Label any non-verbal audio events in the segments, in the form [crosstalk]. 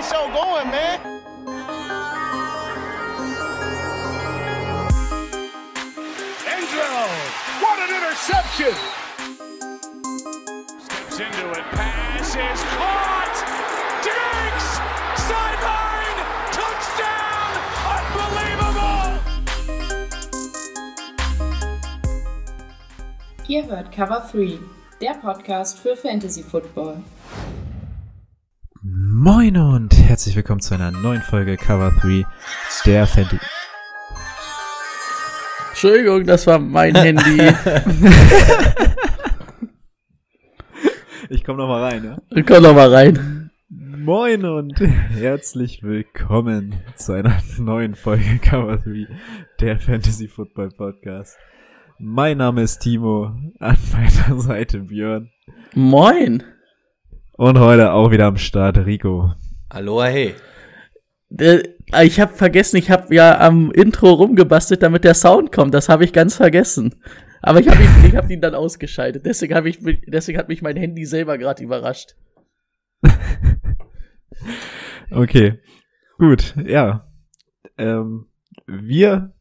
the show going, man. Angelo, what an interception! Steps into it, pass is caught! Diggs! Sideline! Touchdown! Unbelievable! Ihr hört Cover 3, der Podcast für Fantasy Football. Moin und herzlich willkommen zu einer neuen Folge Cover 3 der Fantasy. Entschuldigung, das war mein [laughs] Handy. Ich komme noch mal rein, ja? Komm doch mal rein. Moin und herzlich willkommen zu einer neuen Folge Cover 3 der Fantasy Football Podcast. Mein Name ist Timo, an meiner Seite Björn Moin. und heute auch wieder am Start Rico. Aloha, hey. Äh, Ich habe vergessen, ich habe ja am Intro rumgebastelt, damit der Sound kommt. Das habe ich ganz vergessen. Aber ich habe ihn, ich hab ihn dann ausgeschaltet. Deswegen, hab ich, deswegen hat mich mein Handy selber gerade überrascht. [laughs] Okay, gut, ja. Ähm, wir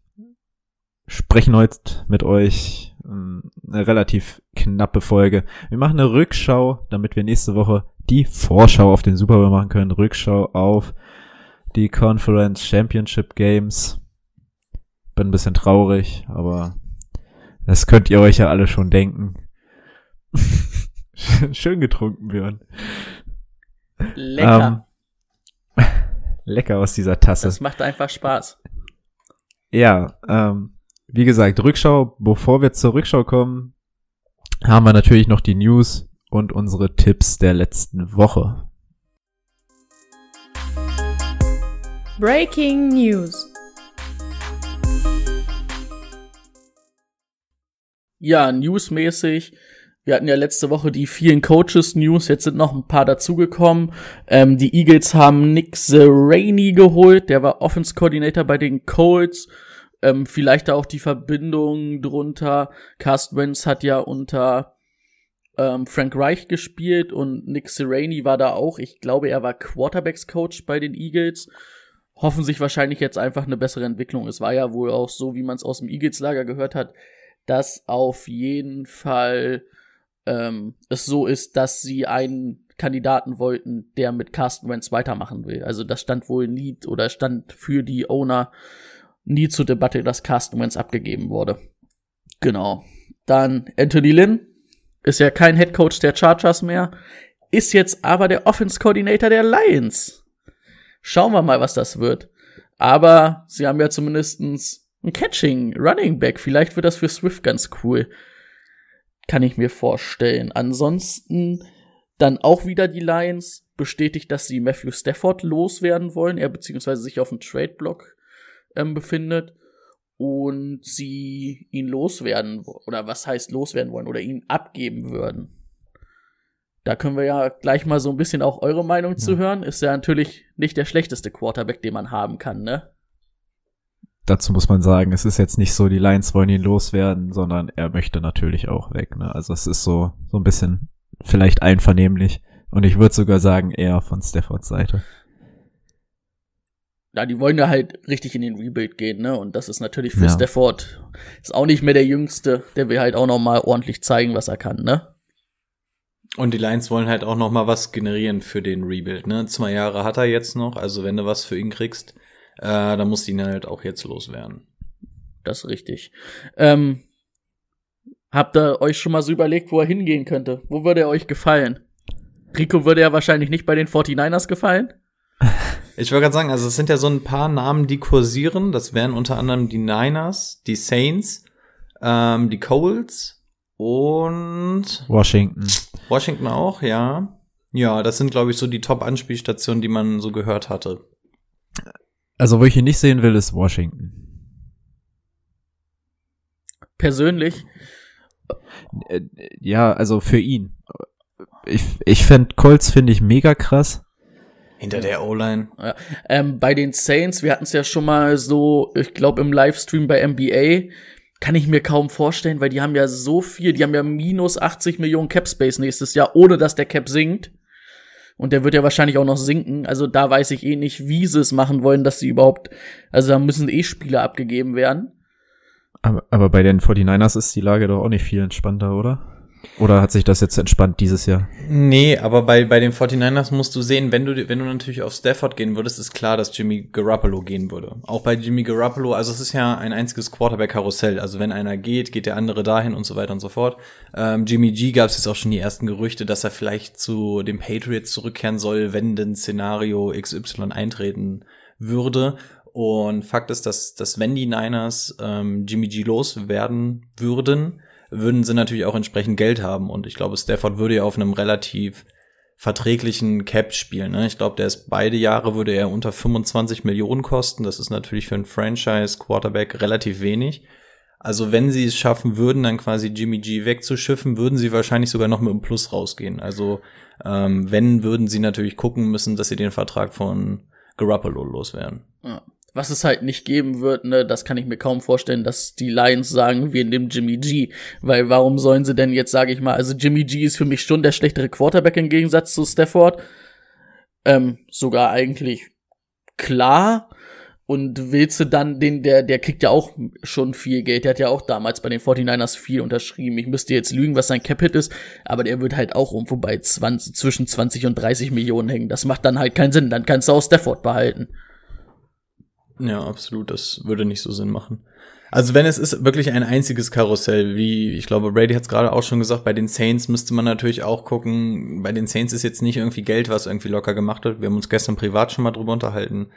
sprechen heute mit euch ähm, eine relativ knappe Folge. Wir machen eine Rückschau, damit wir nächste Woche die Vorschau auf den Super Bowl machen können. Rückschau auf die Conference Championship Games. Bin ein bisschen traurig, aber das könnt ihr euch ja alle schon denken. [laughs] Schön getrunken, Björn. Lecker. Ähm, [laughs] lecker aus dieser Tasse. das macht einfach Spaß. Ja, ähm, wie gesagt, Rückschau, bevor wir zur Rückschau kommen, haben wir natürlich noch die News und unsere Tipps der letzten Woche. Breaking News. Ja, newsmäßig. Wir hatten ja letzte Woche die vielen Coaches-News, jetzt sind noch ein paar dazugekommen. Ähm, die Eagles haben Nick Sirianni geholt, der war Offense-Coordinator bei den Colts. Ähm, vielleicht da auch die Verbindung drunter. Carsten Wentz hat ja unter ähm, Frank Reich gespielt und Nick Sirianni war da auch. Ich glaube, er war Quarterbacks-Coach bei den Eagles. Hoffen sich wahrscheinlich jetzt einfach eine bessere Entwicklung. Es war ja wohl auch so, wie man es aus dem Eagles-Lager gehört hat, dass auf jeden Fall ähm, es so ist, dass sie einen Kandidaten wollten, der mit Carsten Wentz weitermachen will. Also das stand wohl nie oder stand für die Owner nie zur Debatte, dass Carsten Wentz abgegeben wurde. Genau. Dann Anthony Lynn ist ja kein Head Coach der Chargers mehr, ist jetzt aber der Offense Coordinator der Lions. Schauen wir mal, was das wird. Aber sie haben ja zumindestens ein Catching, Running Back. Vielleicht wird das für Swift ganz cool. Kann ich mir vorstellen. Ansonsten dann auch wieder die Lions bestätigt, dass sie Matthew Stafford loswerden wollen, er beziehungsweise sich auf dem Trade-Block ähm, befindet und sie ihn loswerden oder was heißt loswerden wollen oder ihn abgeben würden. Da können wir ja gleich mal so ein bisschen auch eure Meinung zu hören. Ist ja natürlich nicht der schlechteste Quarterback, den man haben kann, ne? Dazu muss man sagen, es ist jetzt nicht so, die Lions wollen ihn loswerden, sondern er möchte natürlich auch weg. Ne? Also es ist so, so ein bisschen vielleicht einvernehmlich. Und ich würde sogar sagen, eher von Staffords Seite. Ja, die wollen ja halt richtig in den Rebuild gehen, ne? Und das ist natürlich für Ja. Stafford ist auch nicht mehr der Jüngste. Der will halt auch noch mal ordentlich zeigen, was er kann, ne? Und die Lions wollen halt auch noch mal was generieren für den Rebuild, ne? Zwei Jahre hat er jetzt noch, also wenn du was für ihn kriegst, äh, dann musst du ihn halt auch jetzt loswerden. Das ist richtig. Ähm, habt ihr euch schon mal so überlegt, wo er hingehen könnte? Wo würde er euch gefallen? Rico würde ja wahrscheinlich nicht bei den 49ers gefallen. Ich wollte gerade sagen, also es sind ja so ein paar Namen, die kursieren. Das wären unter anderem die Niners, die Saints, ähm, die Colts und Washington. Washington auch, ja. Ja, das sind, glaube ich, so die Top-Anspielstationen, die man so gehört hatte. Also wo ich ihn nicht sehen will, ist Washington. Persönlich. Äh, Ja, also für ihn. Ich, ich fänd Colts finde ich mega krass. Hinter der O-Line. Ja. Ähm, bei den Saints, wir hatten es ja schon mal so, ich glaube im Livestream bei NBA, kann ich mir kaum vorstellen, weil die haben ja so viel, die haben ja minus 80 Millionen Cap Space nächstes Jahr, ohne dass der Cap sinkt. Und der wird ja wahrscheinlich auch noch sinken. Also da weiß ich eh nicht, wie sie es machen wollen, dass sie überhaupt, also da müssen eh Spieler abgegeben werden. Aber, aber bei den 49ers ist die Lage doch auch nicht viel entspannter, oder? Oder hat sich das jetzt entspannt dieses Jahr? Nee, aber bei, bei den 49ers musst du sehen, wenn du, wenn du natürlich auf Stafford gehen würdest, ist klar, dass Jimmy Garoppolo gehen würde. Auch bei Jimmy Garoppolo, also es ist ja ein einziges Quarterback-Karussell. Also wenn einer geht, geht der andere dahin und so weiter und so fort. Ähm, Jimmy G gab es jetzt auch schon die ersten Gerüchte, dass er vielleicht zu den Patriots zurückkehren soll, wenn denn Szenario XY eintreten würde. Und Fakt ist, dass, dass wenn die Niners ähm, Jimmy G loswerden würden, würden sie natürlich auch entsprechend Geld haben. Und ich glaube, Stafford würde ja auf einem relativ verträglichen Cap spielen. Ne? Ich glaube, der ist beide Jahre würde er unter 25 Millionen kosten. Das ist natürlich für einen Franchise-Quarterback relativ wenig. Also wenn sie es schaffen würden, dann quasi Jimmy G wegzuschiffen, würden sie wahrscheinlich sogar noch mit einem Plus rausgehen. Also ähm, wenn, würden sie natürlich gucken müssen, dass sie den Vertrag von Garoppolo loswerden. Ja. Was es halt nicht geben wird, ne, das kann ich mir kaum vorstellen, dass die Lions sagen, wir nehmen Jimmy G. Weil warum sollen sie denn jetzt, sage ich mal, also Jimmy G ist für mich schon der schlechtere Quarterback im Gegensatz zu Stafford. Ähm, sogar eigentlich klar. Und willst du dann den, der, der kriegt ja auch schon viel Geld. Der hat ja auch damals bei den 49ers viel unterschrieben. Ich müsste jetzt lügen, was sein Cap-Hit ist, aber der wird halt auch irgendwo bei 20, zwischen 20 und 30 Millionen hängen. Das macht dann halt keinen Sinn. Dann kannst du auch Stafford behalten. Ja, absolut. Das würde nicht so Sinn machen. Also wenn es ist wirklich ein einziges Karussell, wie ich glaube, Brady hat es gerade auch schon gesagt, bei den Saints müsste man natürlich auch gucken. Bei den Saints ist jetzt nicht irgendwie Geld, was irgendwie locker gemacht wird. Wir haben uns gestern privat schon mal drüber unterhalten.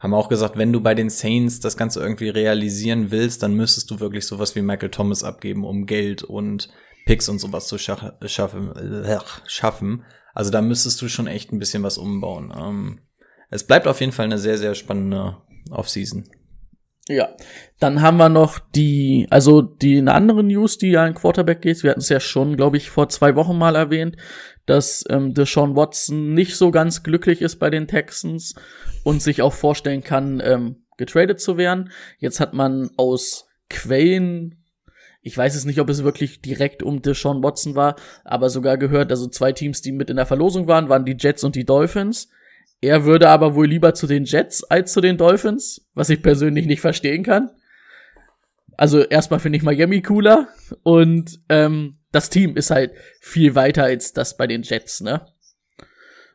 Haben auch gesagt, wenn du bei den Saints das Ganze irgendwie realisieren willst, dann müsstest du wirklich sowas wie Michael Thomas abgeben, um Geld und Picks und sowas zu scha schaffen, äh, schaffen. Also da müsstest du schon echt ein bisschen was umbauen. Ähm, es bleibt auf jeden Fall eine sehr, sehr spannende Offseason. Ja, dann haben wir noch die, also die eine andere News, die an Quarterback geht. Wir hatten es ja schon, glaube ich, vor zwei Wochen mal erwähnt, dass ähm, Deshaun Watson nicht so ganz glücklich ist bei den Texans und sich auch vorstellen kann, ähm, getradet zu werden. Jetzt hat man aus Quellen, ich weiß es nicht, ob es wirklich direkt um Deshaun Watson war, aber sogar gehört, also zwei Teams, die mit in der Verlosung waren, waren die Jets und die Dolphins. Er würde aber wohl lieber zu den Jets als zu den Dolphins, was ich persönlich nicht verstehen kann. Also erstmal finde ich Miami cooler und ähm, das Team ist halt viel weiter als das bei den Jets, ne?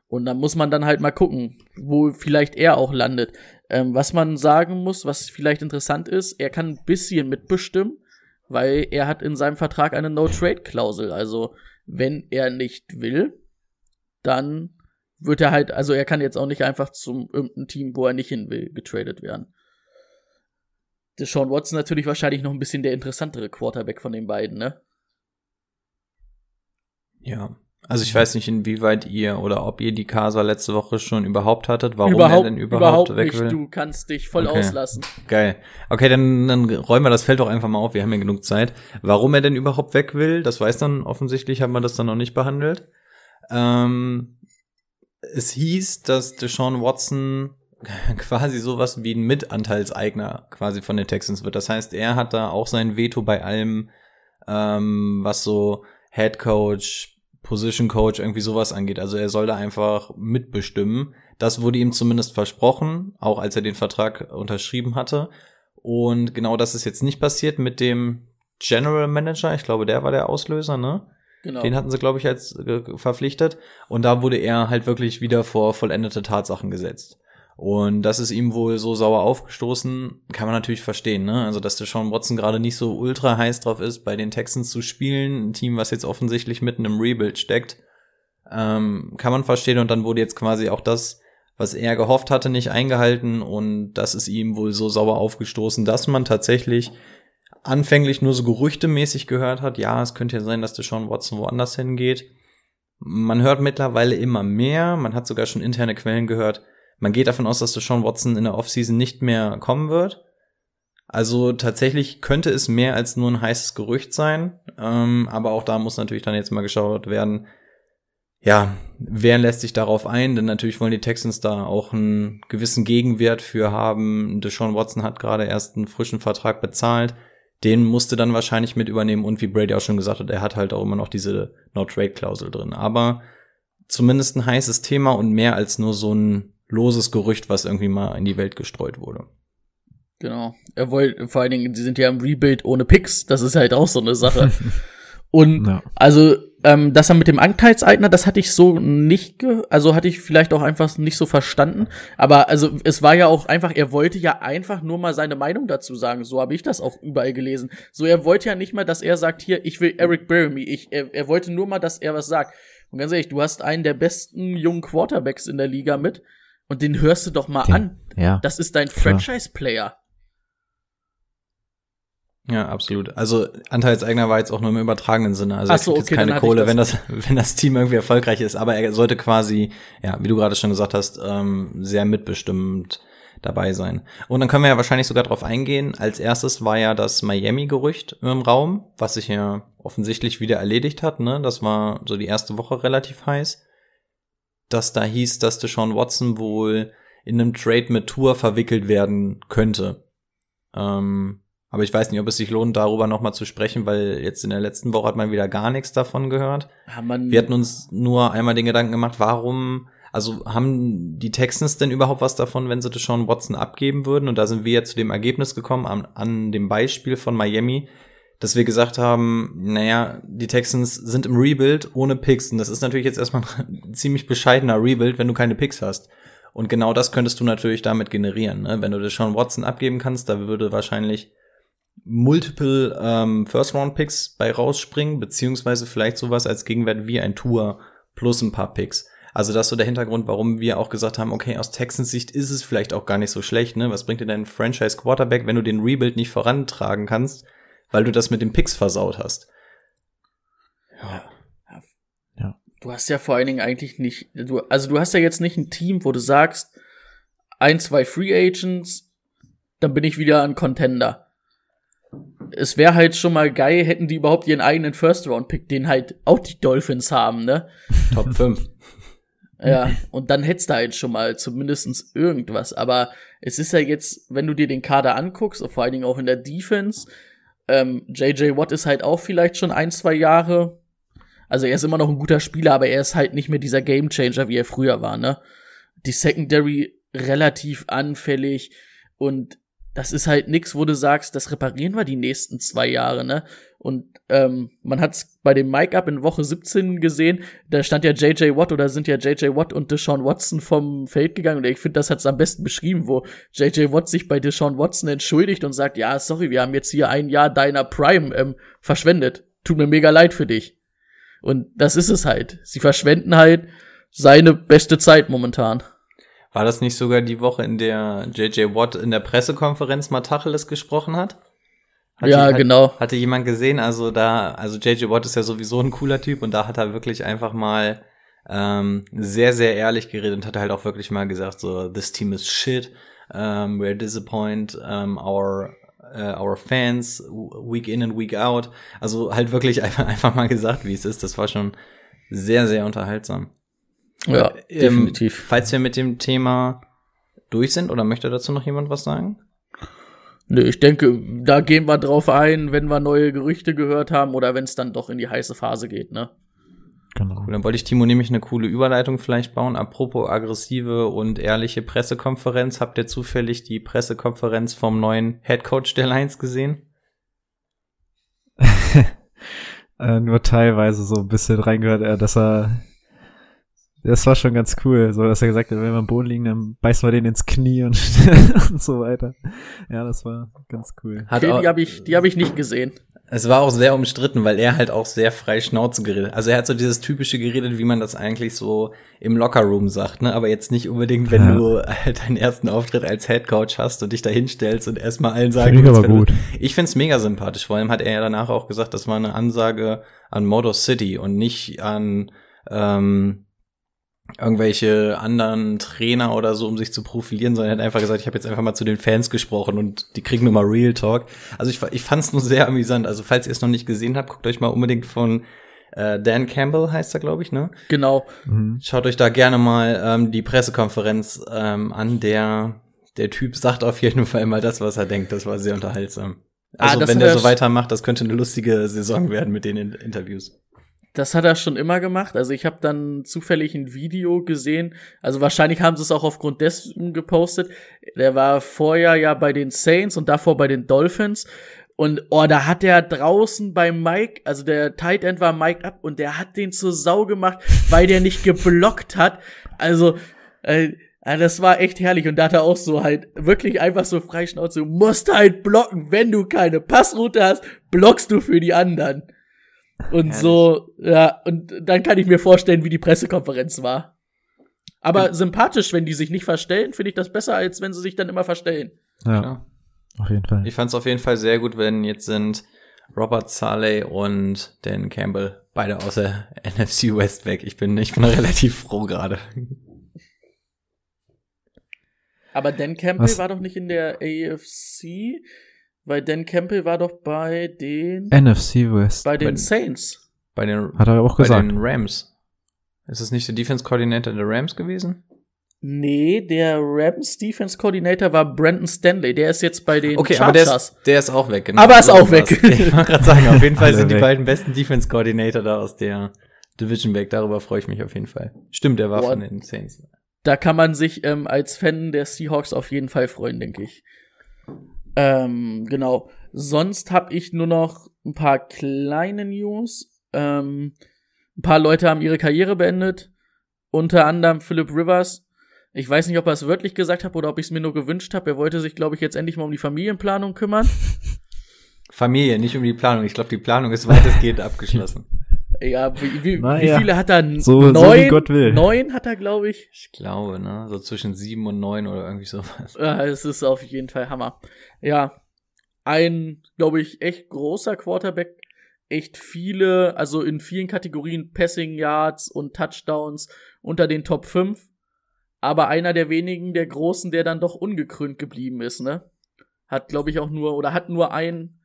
Und dann muss man dann halt mal gucken, wo vielleicht er auch landet. Ähm, was man sagen muss, was vielleicht interessant ist, er kann ein bisschen mitbestimmen, weil er hat in seinem Vertrag eine No-Trade-Klausel. Also wenn er nicht will, dann wird er halt, also er kann jetzt auch nicht einfach zum irgendeinem Team, wo er nicht hin will, getradet werden. Deshaun Watson natürlich wahrscheinlich noch ein bisschen der interessantere Quarterback von den beiden, ne? Ja. Also ich weiß nicht, inwieweit ihr oder ob ihr die Casa letzte Woche schon überhaupt hattet, warum überhaupt, er denn überhaupt, überhaupt weg nicht. will. Du kannst dich voll Okay. auslassen. Geil. Okay, dann, dann räumen wir das Feld doch einfach mal auf. Wir haben ja genug Zeit. Warum er denn überhaupt weg will, das weiß dann offensichtlich, haben wir das dann noch nicht behandelt. Ähm, es hieß, dass Deshaun Watson [laughs] quasi sowas wie ein Mitanteilseigner quasi von den Texans wird. Das heißt, er hat da auch sein Veto bei allem, ähm, was so Head Coach, Position Coach, irgendwie sowas angeht. Also er soll da einfach mitbestimmen. Das wurde ihm zumindest versprochen, auch als er den Vertrag unterschrieben hatte. Und genau das ist jetzt nicht passiert mit dem General Manager. Ich glaube, der war der Auslöser, ne? Genau. Den hatten sie, glaube ich, als äh, verpflichtet. Und da wurde er halt wirklich wieder vor vollendete Tatsachen gesetzt. Und das ist ihm wohl so sauer aufgestoßen, kann man natürlich verstehen, ne? Also, dass der Sean Watson gerade nicht so ultra heiß drauf ist, bei den Texans zu spielen, ein Team, was jetzt offensichtlich mitten im Rebuild steckt, ähm, kann man verstehen. Und dann wurde jetzt quasi auch das, was er gehofft hatte, nicht eingehalten. Und das ist ihm wohl so sauer aufgestoßen, dass man tatsächlich anfänglich nur so gerüchtemäßig gehört hat, ja, es könnte ja sein, dass der Sean Watson woanders hingeht. Man hört mittlerweile immer mehr, man hat sogar schon interne Quellen gehört. Man geht davon aus, dass der Sean Watson in der Offseason nicht mehr kommen wird. Also tatsächlich könnte es mehr als nur ein heißes Gerücht sein. Ähm, aber auch da muss natürlich dann jetzt mal geschaut werden, ja, wer lässt sich darauf ein? Denn natürlich wollen die Texans da auch einen gewissen Gegenwert für haben. Deshaun Watson hat gerade erst einen frischen Vertrag bezahlt. Den musste dann wahrscheinlich mit übernehmen und wie Brady auch schon gesagt hat, er hat halt auch immer noch diese No-Trade-Klausel drin. Aber zumindest ein heißes Thema und mehr als nur so ein loses Gerücht, was irgendwie mal in die Welt gestreut wurde. Genau. Er wollte, vor allen Dingen, sie sind ja im Rebuild ohne Picks. Das ist halt auch so eine Sache. [laughs] Und Ja. also, ähm, das dann mit dem Anteilseigner, das hatte ich so nicht, ge also hatte ich vielleicht auch einfach nicht so verstanden. Aber also, es war ja auch einfach, er wollte ja einfach nur mal seine Meinung dazu sagen. So habe ich das auch überall gelesen. So, er wollte ja nicht mal, dass er sagt, hier, ich will Eric Beremy. Ich, er, er wollte nur mal, dass er was sagt. Und ganz ehrlich, du hast einen der besten jungen Quarterbacks in der Liga mit. Und den hörst du doch mal Den- an. Ja. Das ist dein. Franchise-Player. Ja, absolut. Also Anteilseigner war jetzt auch nur im übertragenen Sinne. Also Ach er so, kriegt okay, jetzt keine Kohle, das. wenn das, [laughs] wenn das Team irgendwie erfolgreich ist. Aber er sollte quasi, ja, wie du gerade schon gesagt hast, ähm, sehr mitbestimmend dabei sein. Und dann können wir ja wahrscheinlich sogar drauf eingehen. Als erstes war ja das Miami-Gerücht im Raum, was sich ja offensichtlich wieder erledigt hat. Ne? Das war so die erste Woche relativ heiß. Dass da hieß, dass Deshaun Watson wohl in einem Trade mit Tour verwickelt werden könnte. Ähm, aber ich weiß nicht, ob es sich lohnt, darüber nochmal zu sprechen, weil jetzt in der letzten Woche hat man wieder gar nichts davon gehört. Ja, Wir hatten uns nur einmal den Gedanken gemacht, warum, also haben die Texans denn überhaupt was davon, wenn sie Deshaun Watson abgeben würden? Und da sind wir jetzt zu dem Ergebnis gekommen, an, an dem Beispiel von Miami, dass wir gesagt haben, naja, die Texans sind im Rebuild ohne Picks. Und das ist natürlich jetzt erstmal [laughs] ein ziemlich bescheidener Rebuild, wenn du keine Picks hast. Und genau das könntest du natürlich damit generieren. Ne? Wenn du Deshaun Watson abgeben kannst, da würde wahrscheinlich multiple ähm, First-Round-Picks bei rausspringen, beziehungsweise vielleicht sowas als Gegenwert wie ein Tour plus ein paar Picks. Also das ist so der Hintergrund, warum wir auch gesagt haben, okay, aus Texans Sicht ist es vielleicht auch gar nicht so schlecht, ne? Was bringt dir dein Franchise Quarterback, wenn du den Rebuild nicht vorantragen kannst, weil du das mit den Picks versaut hast? du hast ja vor allen Dingen eigentlich nicht, du, also du hast ja jetzt nicht ein Team, wo du sagst, ein, zwei Free Agents, dann bin ich wieder ein Contender. Es wäre halt schon mal geil, hätten die überhaupt ihren eigenen First-Round-Pick, den halt auch die Dolphins haben, ne? Top 5. [laughs] Ja, und dann hättest du halt schon mal zumindestens irgendwas. Aber es ist ja jetzt, wenn du dir den Kader anguckst, vor allen Dingen auch in der Defense, ähm, JJ Watt ist halt auch vielleicht schon ein, zwei Jahre. Also er ist immer noch ein guter Spieler, aber er ist halt nicht mehr dieser Gamechanger, wie er früher war, ne? Die Secondary relativ anfällig und das ist halt nix, wo du sagst, das reparieren wir die nächsten zwei Jahre, ne? Und ähm, man hat's bei dem Mic-Up in Woche 17 gesehen, da stand ja JJ Watt oder sind ja JJ Watt und Deshaun Watson vom Feld gegangen und ich finde, das hat's am besten beschrieben, wo JJ Watt sich bei Deshaun Watson entschuldigt und sagt, ja, sorry, wir haben jetzt hier ein Jahr deiner Prime ähm, verschwendet. Tut mir mega leid für dich. Und das ist es halt. Sie verschwenden halt seine beste Zeit momentan. War das nicht sogar die Woche, in der JJ Watt in der Pressekonferenz mal Tacheles gesprochen hat? Hat Ja, die- hat, genau. Hatte jemand gesehen? Also da, also JJ Watt ist ja sowieso ein cooler Typ und da hat er wirklich einfach mal ähm, sehr, sehr ehrlich geredet und hat halt auch wirklich mal gesagt, so, this team is shit, um, we're disappoint um, our uh, our fans week in and week out. Also halt wirklich [laughs] einfach, einfach mal gesagt, wie es ist. Das war schon sehr, sehr unterhaltsam. Ja, Ähm, definitiv. Falls wir mit dem Thema durch sind, oder möchte dazu noch jemand was sagen? Nö, ich denke, da gehen wir drauf ein, wenn wir neue Gerüchte gehört haben oder wenn es dann doch in die heiße Phase geht, ne? Genau. Cool, dann wollte ich Timo nämlich eine coole Überleitung vielleicht bauen. Apropos aggressive und ehrliche Pressekonferenz. Habt ihr zufällig die Pressekonferenz vom neuen Head Coach der Lions gesehen? [laughs] äh, nur teilweise so ein bisschen reingehört, äh, dass er das war schon ganz cool, so dass er gesagt hat, wenn wir am Boden liegen, dann beißen wir den ins Knie und, [laughs] und so weiter. Ja, das war ganz cool. Hat Okay, auch, die habe ich, die hab ich nicht gesehen. es war auch sehr umstritten, weil er halt auch sehr frei Schnauze geredet. Also er hat so dieses typische geredet, wie man das eigentlich so im Lockerroom sagt, ne? Aber jetzt nicht unbedingt, wenn Ja. du halt deinen ersten Auftritt als Head Coach hast und dich da hinstellst und erstmal allen sagen Finde ich aber gut. Ich find's mega sympathisch. Vor allem hat er ja danach auch gesagt, das war eine Ansage an Motor City und nicht an ähm, irgendwelche anderen Trainer oder so, um sich zu profilieren, sondern er hat einfach gesagt, ich habe jetzt einfach mal zu den Fans gesprochen und die kriegen nur mal Real Talk. Also ich, ich fand's nur sehr amüsant. Also falls ihr es noch nicht gesehen habt, guckt euch mal unbedingt von äh, Dan Campbell heißt er, glaube ich, ne? Genau. Mhm. Schaut euch da gerne mal ähm, die Pressekonferenz ähm, an. Der der Typ sagt auf jeden Fall mal das, was er denkt. Das war sehr unterhaltsam. Ah, Also das wenn der er so weitermacht, das könnte eine lustige Saison werden mit den In Interviews. Das hat er schon immer gemacht. Also ich habe dann zufällig ein Video gesehen. Also wahrscheinlich haben sie es auch aufgrund dessen gepostet. Der war vorher ja bei den Saints und davor bei den Dolphins. Und oh, da hat er draußen bei Mike, also der Tight End war Mike up und der hat den zur Sau gemacht, weil der nicht geblockt hat. Also äh, das war echt herrlich und da hat er auch so halt wirklich einfach so freischnauze, du musst halt blocken, wenn du keine Passroute hast, blockst du für die anderen. Und Herrlich. so, ja, und dann kann ich mir vorstellen, wie die Pressekonferenz war. Aber ja. sympathisch, wenn die sich nicht verstellen, finde ich das besser, als wenn sie sich dann immer verstellen. Ja, Klar. auf jeden Fall. Ich fand es auf jeden Fall sehr gut, wenn jetzt sind Robert Saleh und Dan Campbell beide aus der [laughs] NFC West weg. Ich bin, ich bin [laughs] relativ froh gerade. Aber Dan Campbell Was? war doch nicht in der AFC. Weil Dan Campbell war doch bei den NFC West. Bei den bei, Saints. Bei den Hat er auch gesagt. Bei den Rams. Ist es nicht der Defense Coordinator der Rams gewesen? Nee, der Rams Defense Coordinator war Brandon Stanley. Der ist jetzt bei den Okay, Chargers. aber der ist, der ist auch weg. Genau. Aber ist auch weg. Ich wollte [laughs] gerade sagen, auf jeden Fall sind die beiden besten Defense Coordinator da aus der Division weg. Darüber freue ich mich auf jeden Fall. Stimmt, der war Boah. von den Saints. Da kann man sich ähm, als Fan der Seahawks auf jeden Fall freuen, denke ich. Ähm, genau. Sonst habe ich nur noch ein paar kleine News. Ähm, ein paar Leute haben ihre Karriere beendet. Unter anderem Philip Rivers. Ich weiß nicht, ob er es wörtlich gesagt hat oder ob ich es mir nur gewünscht habe. Er wollte sich, glaube ich, jetzt endlich mal um die Familienplanung kümmern. [laughs] Familie, nicht um die Planung. Ich glaube, die Planung ist weitestgehend [laughs] abgeschlossen. Ja, wie, wie, Na, wie ja. viele hat er? So, neun, so Gott will. neun hat er, glaube ich. Ich glaube, ne? So zwischen sieben und neun oder irgendwie sowas. Ja, es ist auf jeden Fall Hammer. Ja, ein, glaube ich, echt großer Quarterback. Echt viele, also in vielen Kategorien Passing Yards und Touchdowns unter den Top 5. Aber einer der wenigen, der Großen, der dann doch ungekrönt geblieben ist, ne? Hat, glaube ich, auch nur, oder hat nur ein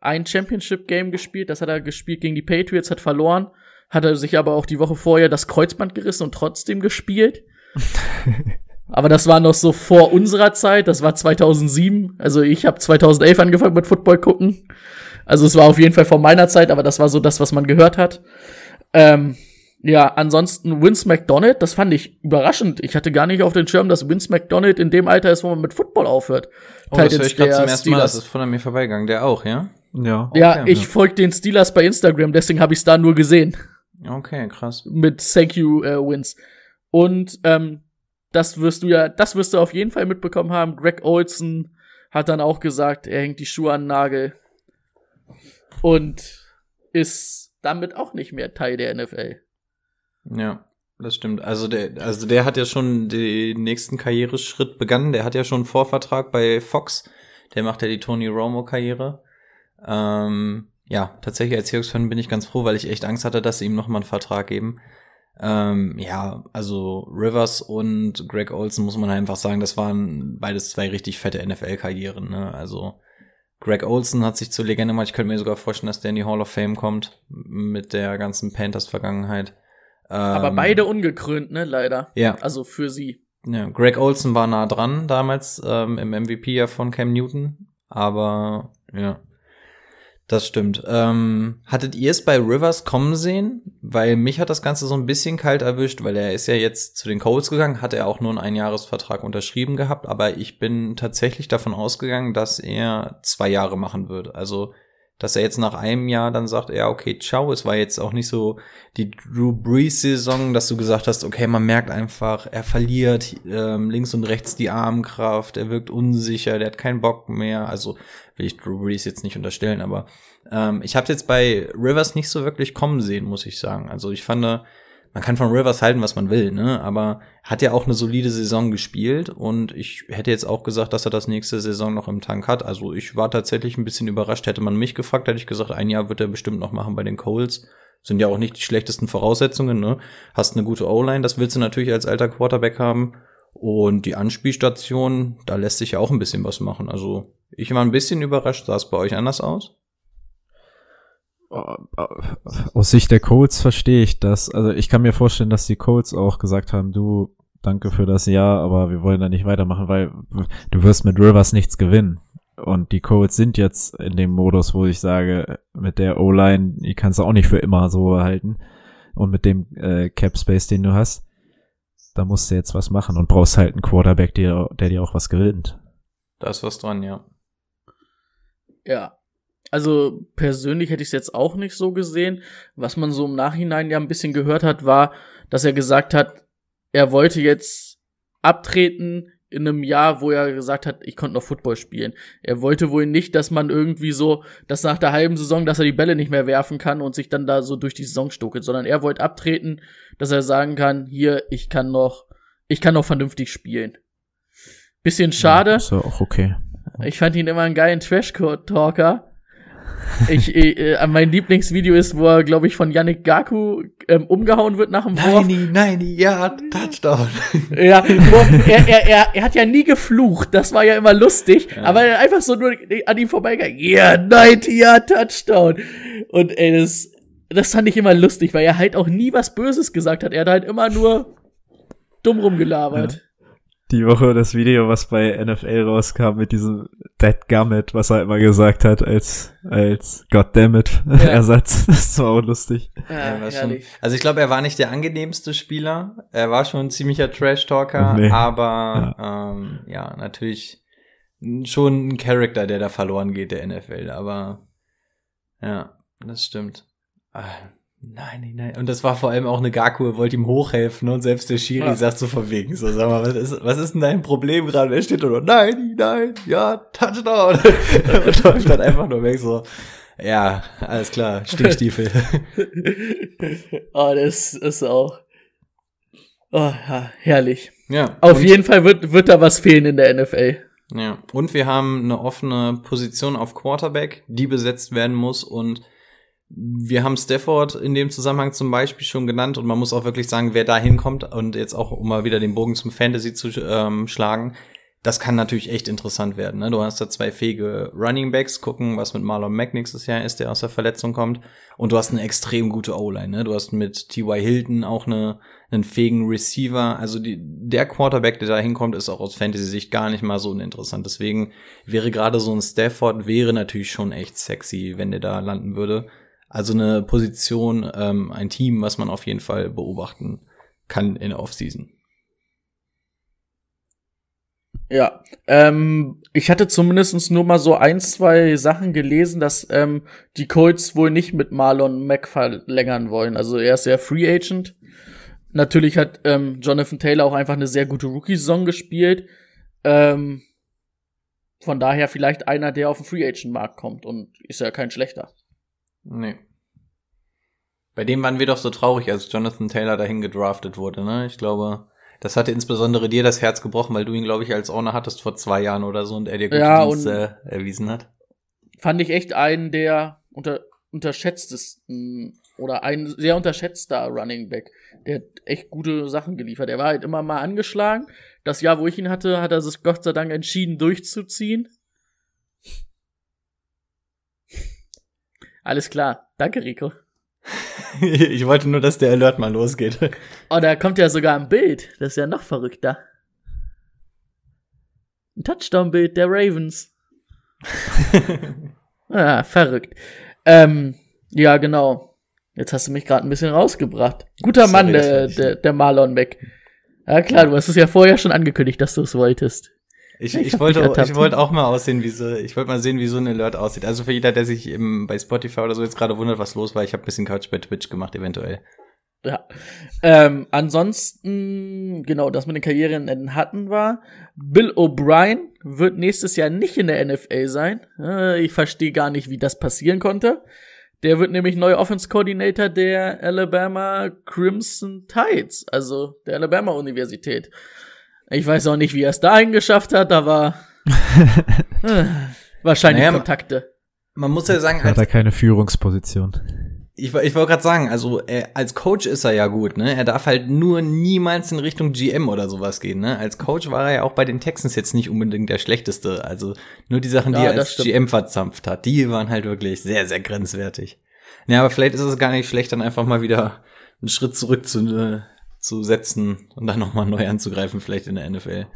ein Championship-Game gespielt. Das hat er gespielt gegen die Patriots, hat verloren. Hat er sich aber auch die Woche vorher das Kreuzband gerissen und trotzdem gespielt. [laughs] aber das war noch so vor unserer Zeit. Das war 2007. Also ich habe 2011 angefangen mit Football gucken. Also es war auf jeden Fall vor meiner Zeit, aber das war so das, was man gehört hat. Ähm, ja, ansonsten Vince McDonald, das fand ich überraschend. Ich hatte gar nicht auf den Schirm, dass Vince McDonald in dem Alter ist, wo man mit Football aufhört. Oh, das höre ich gerade zum ersten Mal. Das ist von mir vorbeigegangen. Der auch, ja? Ja. Okay, ja, ich folge den Steelers bei Instagram, deswegen habe ich es da nur gesehen. Okay, krass. Mit Thank You äh, Wins. Und ähm, das wirst du ja, das wirst du auf jeden Fall mitbekommen haben. Greg Olson hat dann auch gesagt, er hängt die Schuhe an den Nagel und ist damit auch nicht mehr Teil der NFL. Ja, das stimmt. Also der, also der hat ja schon den nächsten Karriereschritt begangen. Der hat ja schon einen Vorvertrag bei Fox. Der macht ja die Tony Romo Karriere. Ähm, ja, tatsächlich als Seahawks-Fan bin ich ganz froh, weil ich echt Angst hatte, dass sie ihm nochmal einen Vertrag geben. Ähm, ja, also Rivers und Greg Olson muss man einfach sagen, das waren beides zwei richtig fette NFL-Karrieren. Ne? Also Greg Olson hat sich zur Legende gemacht. Ich könnte mir sogar vorstellen, dass der in die Hall of Fame kommt mit der ganzen Panthers-Vergangenheit. Ähm, Aber beide ungekrönt, ne, leider. Ja. Also für sie. Ja, Greg Olson war nah dran damals ähm, im MVP ja von Cam Newton. Aber ja, das stimmt. Ähm, hattet ihr es bei Rivers kommen sehen? Weil mich hat das Ganze so ein bisschen kalt erwischt, weil er ist ja jetzt zu den Colts gegangen, hat er auch nur einen Einjahresvertrag unterschrieben gehabt, aber ich bin tatsächlich davon ausgegangen, dass er zwei Jahre machen wird. Also dass er jetzt nach einem Jahr dann sagt, ja, okay, ciao. Es war jetzt auch nicht so die Drew Brees-Saison, dass du gesagt hast, okay, man merkt einfach, er verliert ähm, links und rechts die Armkraft, er wirkt unsicher, der hat keinen Bock mehr. Also will ich Drew Brees jetzt nicht unterstellen, aber ähm, ich habe jetzt bei Rivers nicht so wirklich kommen sehen, muss ich sagen. Also ich fand, man kann von Rivers halten, was man will, ne? Aber hat ja auch eine solide Saison gespielt und ich hätte jetzt auch gesagt, dass er das nächste Saison noch im Tank hat. Also ich war tatsächlich ein bisschen überrascht. Hätte man mich gefragt, hätte ich gesagt, ein Jahr wird er bestimmt noch machen bei den Coles. Sind ja auch nicht die schlechtesten Voraussetzungen, ne? Hast eine gute O-Line, das willst du natürlich als alter Quarterback haben. Und die Anspielstation, da lässt sich ja auch ein bisschen was machen. Also ich war ein bisschen überrascht. Sah es bei euch anders aus? Aus Sicht der Colts verstehe ich das. Also ich kann mir vorstellen, dass die Colts auch gesagt haben, du, danke für das Jahr, aber wir wollen da nicht weitermachen, weil du wirst mit Rivers nichts gewinnen. Und die Colts sind jetzt in dem Modus, wo ich sage, mit der O-Line, die kannst du auch nicht für immer so halten. Und mit dem äh, Cap Space, den du hast, da musst du jetzt was machen und brauchst halt einen Quarterback, der, der dir auch was gewinnt. Da ist was dran, ja. Ja. Also persönlich hätte ich es jetzt auch nicht so gesehen. Was man so im Nachhinein ja ein bisschen gehört hat, war, dass er gesagt hat, er wollte jetzt abtreten in einem Jahr, wo er gesagt hat, ich konnte noch Football spielen. Er wollte wohl nicht, dass man irgendwie so, dass nach der halben Saison, dass er die Bälle nicht mehr werfen kann und sich dann da so durch die Saison stuckelt, sondern er wollte abtreten, dass er sagen kann, hier, ich kann noch, ich kann noch vernünftig spielen. Bisschen schade. Ja, ist ja auch okay. Ich fand ihn immer einen geilen Trash-Talker. Ich, äh, mein Lieblingsvideo ist, wo er, glaube ich, von Yannick Gaku ähm, umgehauen wird nach dem Wurf. Nein, nein, ja, Touchdown. Ja, er, er, er, er hat ja nie geflucht, das war ja immer lustig, ja. aber er einfach so nur an ihm vorbeigegangen, ja, 90 ja, Touchdown. Und ey, das, das fand ich immer lustig, weil er halt auch nie was Böses gesagt hat. Er hat halt immer nur dumm rumgelabert. Ja die Woche das Video, was bei NFL rauskam mit diesem Dead Gummit, was er immer gesagt hat als als Goddammit ja. [laughs] Ersatz. Das war auch lustig. Ja, war schon, also ich glaube, er war nicht der angenehmste Spieler. Er war schon ein ziemlicher Trash Talker, nee. aber ja. Ähm, ja, natürlich schon ein Charakter, der da verloren geht der NFL, aber ja, das stimmt. Ah, Nein, nein, Und das war vor allem auch eine Gaku, wollte ihm hochhelfen und selbst der Schiri ja. sagt so verwegen, so, sag mal, was ist, was ist denn dein Problem gerade? Er steht da nur, nein, nein, ja, Touchdown. [laughs] und läuft dann einfach nur weg, so, ja, alles klar, Stinkstiefel. oh, [laughs] das ist auch, oh, ja, herrlich. Ja. Auf jeden Fall wird, wird da was fehlen in der NFL. Ja. Und wir haben eine offene Position auf Quarterback, die besetzt werden muss und wir haben Stafford in dem Zusammenhang zum Beispiel schon genannt und man muss auch wirklich sagen, wer da hinkommt und jetzt auch, um mal wieder den Bogen zum Fantasy zu ähm, schlagen, das kann natürlich echt interessant werden. Ne? Du hast da zwei fähige Running Backs, gucken, was mit Marlon Mack nächstes Jahr ist, der aus der Verletzung kommt. Und du hast eine extrem gute O-Line. Ne? Du hast mit T.Y. Hilton auch eine, einen fähigen Receiver. Also die, der Quarterback, der da hinkommt, ist auch aus Fantasy-Sicht gar nicht mal so uninteressant. Deswegen wäre gerade so ein Stafford wäre natürlich schon echt sexy, wenn der da landen würde. Also eine Position, ähm, ein Team, was man auf jeden Fall beobachten kann in der Offseason. Ja, ähm, ich hatte zumindest nur mal so ein, zwei Sachen gelesen, dass ähm, die Colts wohl nicht mit Marlon Mack verlängern wollen. Also er ist ja Free Agent. Natürlich hat ähm, Jonathan Taylor auch einfach eine sehr gute Rookie-Saison gespielt. Ähm, von daher vielleicht einer, der auf den Free Agent-Markt kommt und ist ja kein schlechter. Nee. Bei dem waren wir doch so traurig, als Jonathan Taylor dahin gedraftet wurde, ne? Ich glaube, das hatte insbesondere dir das Herz gebrochen, weil du ihn, glaube ich, als Owner hattest vor zwei Jahren oder so und er dir gute ja, Dienste äh, erwiesen hat. Fand ich echt einen der unter, unterschätztesten oder ein sehr unterschätzter Running Back. Der hat echt gute Sachen geliefert. Er war halt immer mal angeschlagen. Das Jahr, wo ich ihn hatte, hat er sich Gott sei Dank entschieden durchzuziehen. Alles klar. Danke, Rico. [laughs] ich wollte nur, dass der Alert mal losgeht. [laughs] Oh, da kommt ja sogar ein Bild. Das ist ja noch verrückter. Ein Touchdown-Bild der Ravens. [laughs] ah, verrückt. Ähm, ja, genau. Jetzt hast du mich gerade ein bisschen rausgebracht. Guter Sorry, Mann, der, der, der Marlon Beck. Ja klar, du hast es ja vorher schon angekündigt, dass du es wolltest. Ich, ich, ich wollte, ich wollte auch mal aussehen, wie so, ich wollte mal sehen, wie so ein Alert aussieht. Also für jeder, der sich eben bei Spotify oder so jetzt gerade wundert, was los war, ich habe ein bisschen Couch bei Twitch gemacht, eventuell. Ja. Ähm, ansonsten, genau, das mit den Karrierenenden hatten war. Bill O'Brien wird nächstes Jahr nicht in der NFL sein. Äh, ich verstehe gar nicht, wie das passieren konnte. Der wird nämlich neuer Offense Coordinator der Alabama Crimson Tides, also der Alabama Universität. Ich weiß auch nicht, wie er es dahin geschafft hat, aber [laughs] äh, wahrscheinlich naja, Kontakte. Man muss ja sagen, hat er keine Führungsposition. Ich, ich wollte gerade sagen, also er, als Coach ist er ja gut, ne? Er darf halt nur niemals in Richtung GM oder sowas gehen, ne? Als Coach war er ja auch bei den Texans jetzt nicht unbedingt der schlechteste. Also nur die Sachen, die ja, er als stimmt. GM verzampft hat, die waren halt wirklich sehr, sehr grenzwertig. Ja, aber vielleicht ist es gar nicht schlecht, dann einfach mal wieder einen Schritt zurück zu, äh, zu setzen und dann nochmal neu anzugreifen, vielleicht in der NFL.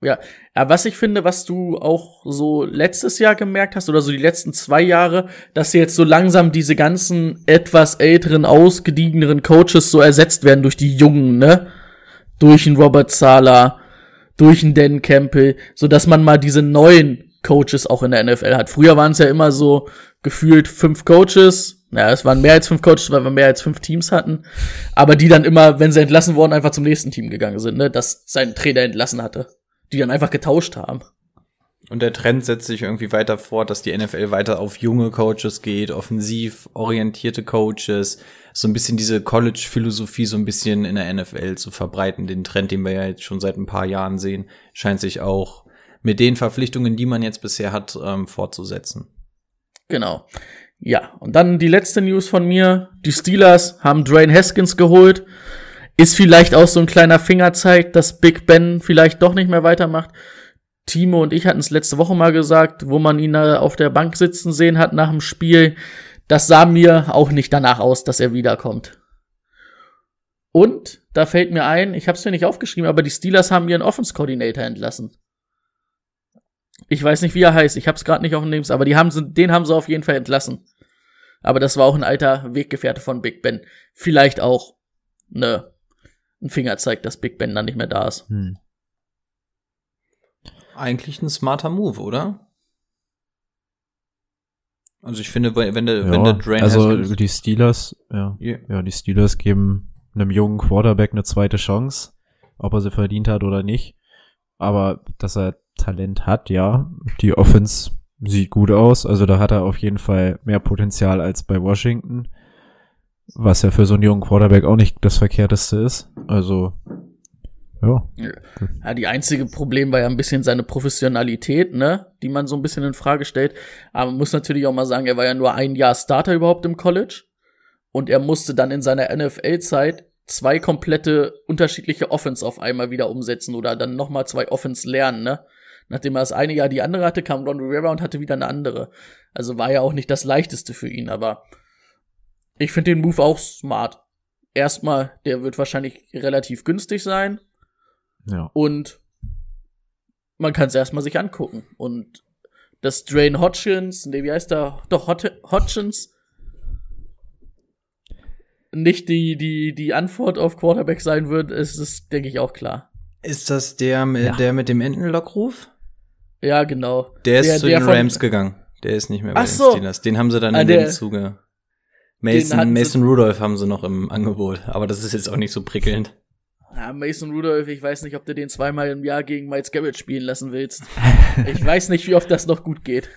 Ja, ja, was ich finde, was du auch so letztes Jahr gemerkt hast oder so die letzten zwei Jahre, dass jetzt so langsam diese ganzen etwas älteren, ausgediegeneren Coaches so ersetzt werden durch die Jungen, ne? Durch einen Robert Sala, durch einen Dan Campbell, so dass man mal diese neuen Coaches auch in der NFL hat. Früher waren es ja immer so gefühlt fünf Coaches, naja, es waren mehr als fünf Coaches, weil wir mehr als fünf Teams hatten, aber die dann immer, wenn sie entlassen wurden, einfach zum nächsten Team gegangen sind, ne? Das sein Trainer entlassen hatte die dann einfach getauscht haben. Und der Trend setzt sich irgendwie weiter fort, dass die NFL weiter auf junge Coaches geht, offensiv orientierte Coaches, so ein bisschen diese College-Philosophie so ein bisschen in der NFL zu verbreiten. Den Trend, den wir ja jetzt schon seit ein paar Jahren sehen, scheint sich auch mit den Verpflichtungen, die man jetzt bisher hat, ähm, fortzusetzen. Genau. Ja, und dann die letzte News von mir. Die Steelers haben Dwayne Haskins geholt. Ist vielleicht auch so ein kleiner Fingerzeig, dass Big Ben vielleicht doch nicht mehr weitermacht. Timo und ich hatten es letzte Woche mal gesagt, wo man ihn auf der Bank sitzen sehen hat nach dem Spiel. Das sah mir auch nicht danach aus, dass er wiederkommt. Und da fällt mir ein, ich habe es mir nicht aufgeschrieben, aber die Steelers haben ihren Offense Coordinator entlassen. Ich weiß nicht, wie er heißt. Ich habe es gerade nicht auf dem Names, aber die haben, den haben sie auf jeden Fall entlassen. Aber das war auch ein alter Weggefährte von Big Ben. Vielleicht auch ne ein Finger zeigt, dass Big Ben dann nicht mehr da ist. Hm. Eigentlich ein smarter Move, oder? Also ich finde, wenn der, ja, wenn der Drain also die Steelers, ja, yeah. ja, die Steelers geben einem jungen Quarterback eine zweite Chance, ob er sie verdient hat oder nicht. Aber dass er Talent hat, ja, die Offense sieht gut aus. Also da hat er auf jeden Fall mehr Potenzial als bei Washington. Was ja für so einen jungen Quarterback auch nicht das Verkehrteste ist. Also, ja. Ja, die einzige Problem war ja ein bisschen seine Professionalität, ne, die man so ein bisschen in Frage stellt. Aber man muss natürlich auch mal sagen, er war ja nur ein Jahr Starter überhaupt im College. Und er musste dann in seiner NFL-Zeit zwei komplette unterschiedliche Offense auf einmal wieder umsetzen oder dann nochmal zwei Offense lernen, ne? Nachdem er das eine Jahr die andere hatte, kam Ron Rivera und hatte wieder eine andere. Also war ja auch nicht das leichteste für ihn, aber ich finde den Move auch smart. Erstmal, der wird wahrscheinlich relativ günstig sein. Ja. Und man kann es erstmal sich angucken. Und dass Drain Hodgins, nee, wie heißt der? Doch, Hodgins nicht die, die, die Antwort auf Quarterback sein wird, ist es, denke ich, auch klar. Ist das der, ja. der mit dem Entenlockruf? Ja, genau. Der ist der, zu der den Rams gegangen. Der ist nicht mehr bei Ach den so. Steelers. Den haben sie dann ah, in dem Zuge. Mason, Mason Rudolph haben sie noch im Angebot, aber das ist jetzt auch nicht so prickelnd. Ja, Mason Rudolph, ich weiß nicht, ob du den zweimal im Jahr gegen Miles Garrett spielen lassen willst. [laughs] ich weiß nicht, wie oft das noch gut geht.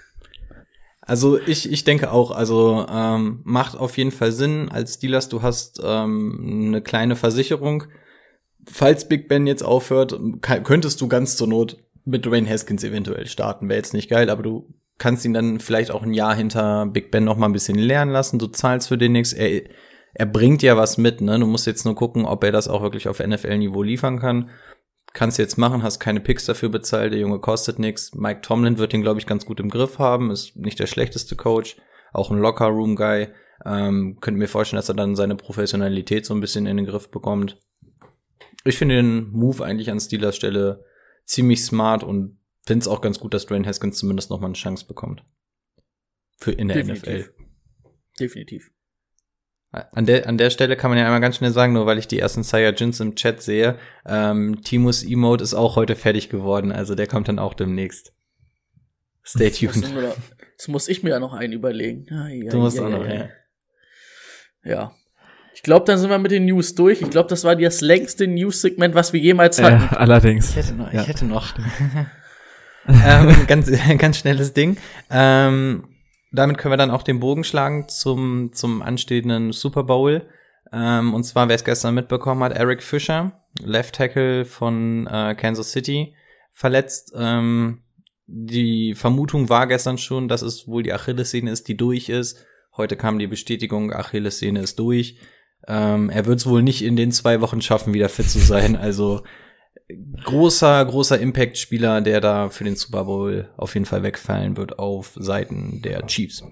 Also ich, ich denke auch, also ähm, macht auf jeden Fall Sinn als Steelers, du hast ähm, eine kleine Versicherung. Falls Big Ben jetzt aufhört, könntest du ganz zur Not mit Dwayne Haskins eventuell starten. Wäre jetzt nicht geil, aber du kannst ihn dann vielleicht auch ein Jahr hinter Big Ben noch mal ein bisschen lernen lassen. Du zahlst für den nichts. Er, er bringt ja was mit, ne? Du musst jetzt nur gucken, ob er das auch wirklich auf NFL-Niveau liefern kann. Kannst jetzt machen, hast keine Picks dafür bezahlt, der Junge kostet nichts. Mike Tomlin wird ihn, glaube ich, ganz gut im Griff haben, ist nicht der schlechteste Coach, auch ein Locker-Room-Guy. Ähm, könnte mir vorstellen, dass er dann seine Professionalität so ein bisschen in den Griff bekommt. Ich finde den Move eigentlich an Steelers Stelle ziemlich smart und finde es auch ganz gut, dass Dwayne Haskins zumindest noch mal eine Chance bekommt. Für in der Definitiv. NFL. Definitiv. An der, an der Stelle kann man ja einmal ganz schnell sagen, nur weil ich die ersten Saiyajins im Chat sehe, ähm, Timus Emote ist auch heute fertig geworden, also der kommt dann auch demnächst. Stay tuned. Das muss ich mir ja noch einen überlegen. Ah, ja, du musst ja, auch noch, ja. Ja. Ich glaube, dann sind wir mit den News durch. Ich glaube, das war das längste News-Segment, was wir jemals hatten. Ja, allerdings. Ich hätte noch. Ich hätte noch. [laughs] ähm, ganz, [laughs] ganz schnelles Ding. Ähm, damit können wir dann auch den Bogen schlagen zum, zum anstehenden Super Bowl. Ähm, und zwar, wer es gestern mitbekommen hat, Eric Fischer, Left Tackle von äh, Kansas City, verletzt. Ähm, die Vermutung war gestern schon, dass es wohl die Achillessehne ist, die durch ist. Heute kam die Bestätigung, Achillessehne ist durch. Ähm, er wird es wohl nicht in den zwei Wochen schaffen, wieder fit zu sein. Also großer, großer Impact-Spieler, der da für den Super Bowl auf jeden Fall wegfallen wird auf Seiten der Chiefs.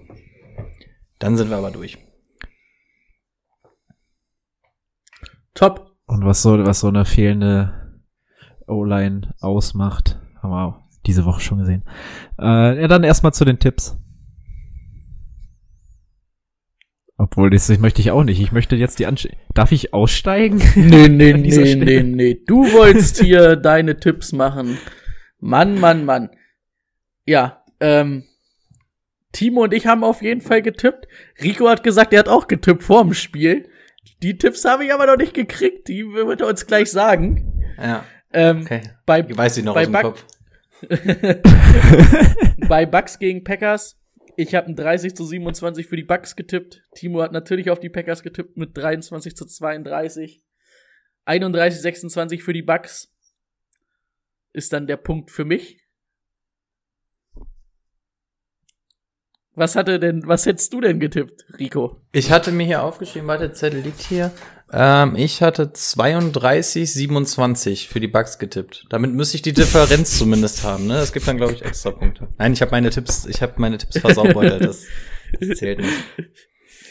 Dann sind wir aber durch. Top. Und was so, was so eine fehlende O-Line ausmacht, haben wir auch diese Woche schon gesehen. Äh, ja, dann erstmal zu den Tipps. Obwohl, das möchte ich auch nicht. Ich möchte jetzt die Ansch Darf ich aussteigen? Nee, nee, [laughs] nee, Stelle? nee, nee. Du wolltest hier [laughs] deine Tipps machen. Mann, Mann, Mann. Ja, ähm, Timo und ich haben auf jeden Fall getippt. Rico hat gesagt, er hat auch getippt vor dem Spiel. Die Tipps habe ich aber noch nicht gekriegt. Die wird er uns gleich sagen. Ja, Ähm, okay. bei, Ich weiß sie noch bei aus dem Buck- Kopf. [laughs] bei Bucks gegen Packers. Ich habe ein 30 zu 27 für die Bucks getippt. Timo hat natürlich auf die Packers getippt mit 23 zu 32. 31 26 für die Bucks ist dann der Punkt für mich. Was hatte denn, was hättest du denn getippt, Rico? Ich hatte mir hier aufgeschrieben, warte, Zettel liegt hier. Ähm, ich hatte 32, 27 für die Bugs getippt. Damit müsste ich die Differenz zumindest haben, ne? Es gibt dann, glaube ich, extra Punkte. Nein, ich habe meine Tipps, ich habe meine Tipps versaubert, das, das zählt nicht.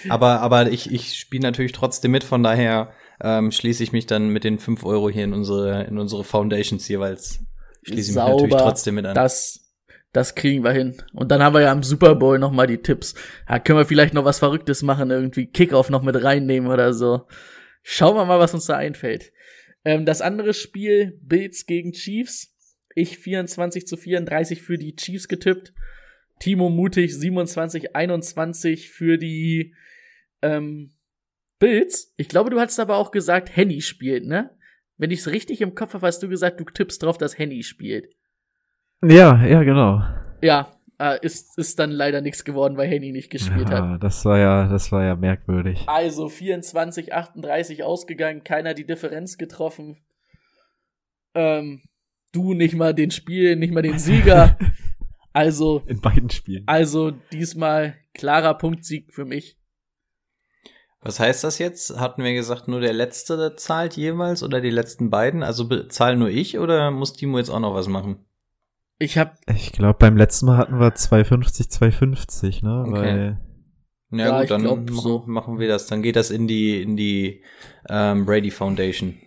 Aber, aber ich, ich spiele natürlich trotzdem mit, von daher ähm, schließe ich mich dann mit den 5 Euro hier in unsere, in unsere Foundations jeweils. Schließe ich mich natürlich trotzdem mit an. Das, das kriegen wir hin. Und dann haben wir ja am Super Bowl noch mal die Tipps. Da können wir vielleicht noch was Verrücktes machen, irgendwie Kickoff noch mit reinnehmen oder so. Schauen wir mal, was uns da einfällt. Ähm, das andere Spiel, Bills gegen Chiefs. Ich 24 zu 34 für die Chiefs getippt. Timo Mutig 27, 21 für die ähm, Bills. Ich glaube, du hast aber auch gesagt, Henny spielt, ne? Wenn ich es richtig im Kopf habe, hast du gesagt, du tippst drauf, dass Henny spielt. Ja, ja, genau. Ja, äh, ist, ist dann leider nichts geworden, weil Henny nicht gespielt hat. Ja, das war ja, das war ja merkwürdig. Also 24, 38 ausgegangen, keiner die Differenz getroffen. Ähm, du nicht mal den Spiel, nicht mal den [laughs] Sieger. also, In beiden Spielen. also diesmal klarer Punktsieg für mich. Was heißt das jetzt? Hatten wir gesagt, nur der Letzte zahlt jeweils oder die letzten beiden? Also bezahlen nur ich oder muss Timo jetzt auch noch was machen? Ich habe Ich glaube, beim letzten Mal hatten wir 250, 250, ne? Okay. Weil, Na Ja, gut, ich dann glaub, machen, so. machen wir das. Dann geht das in die, in die ähm, Brady Foundation.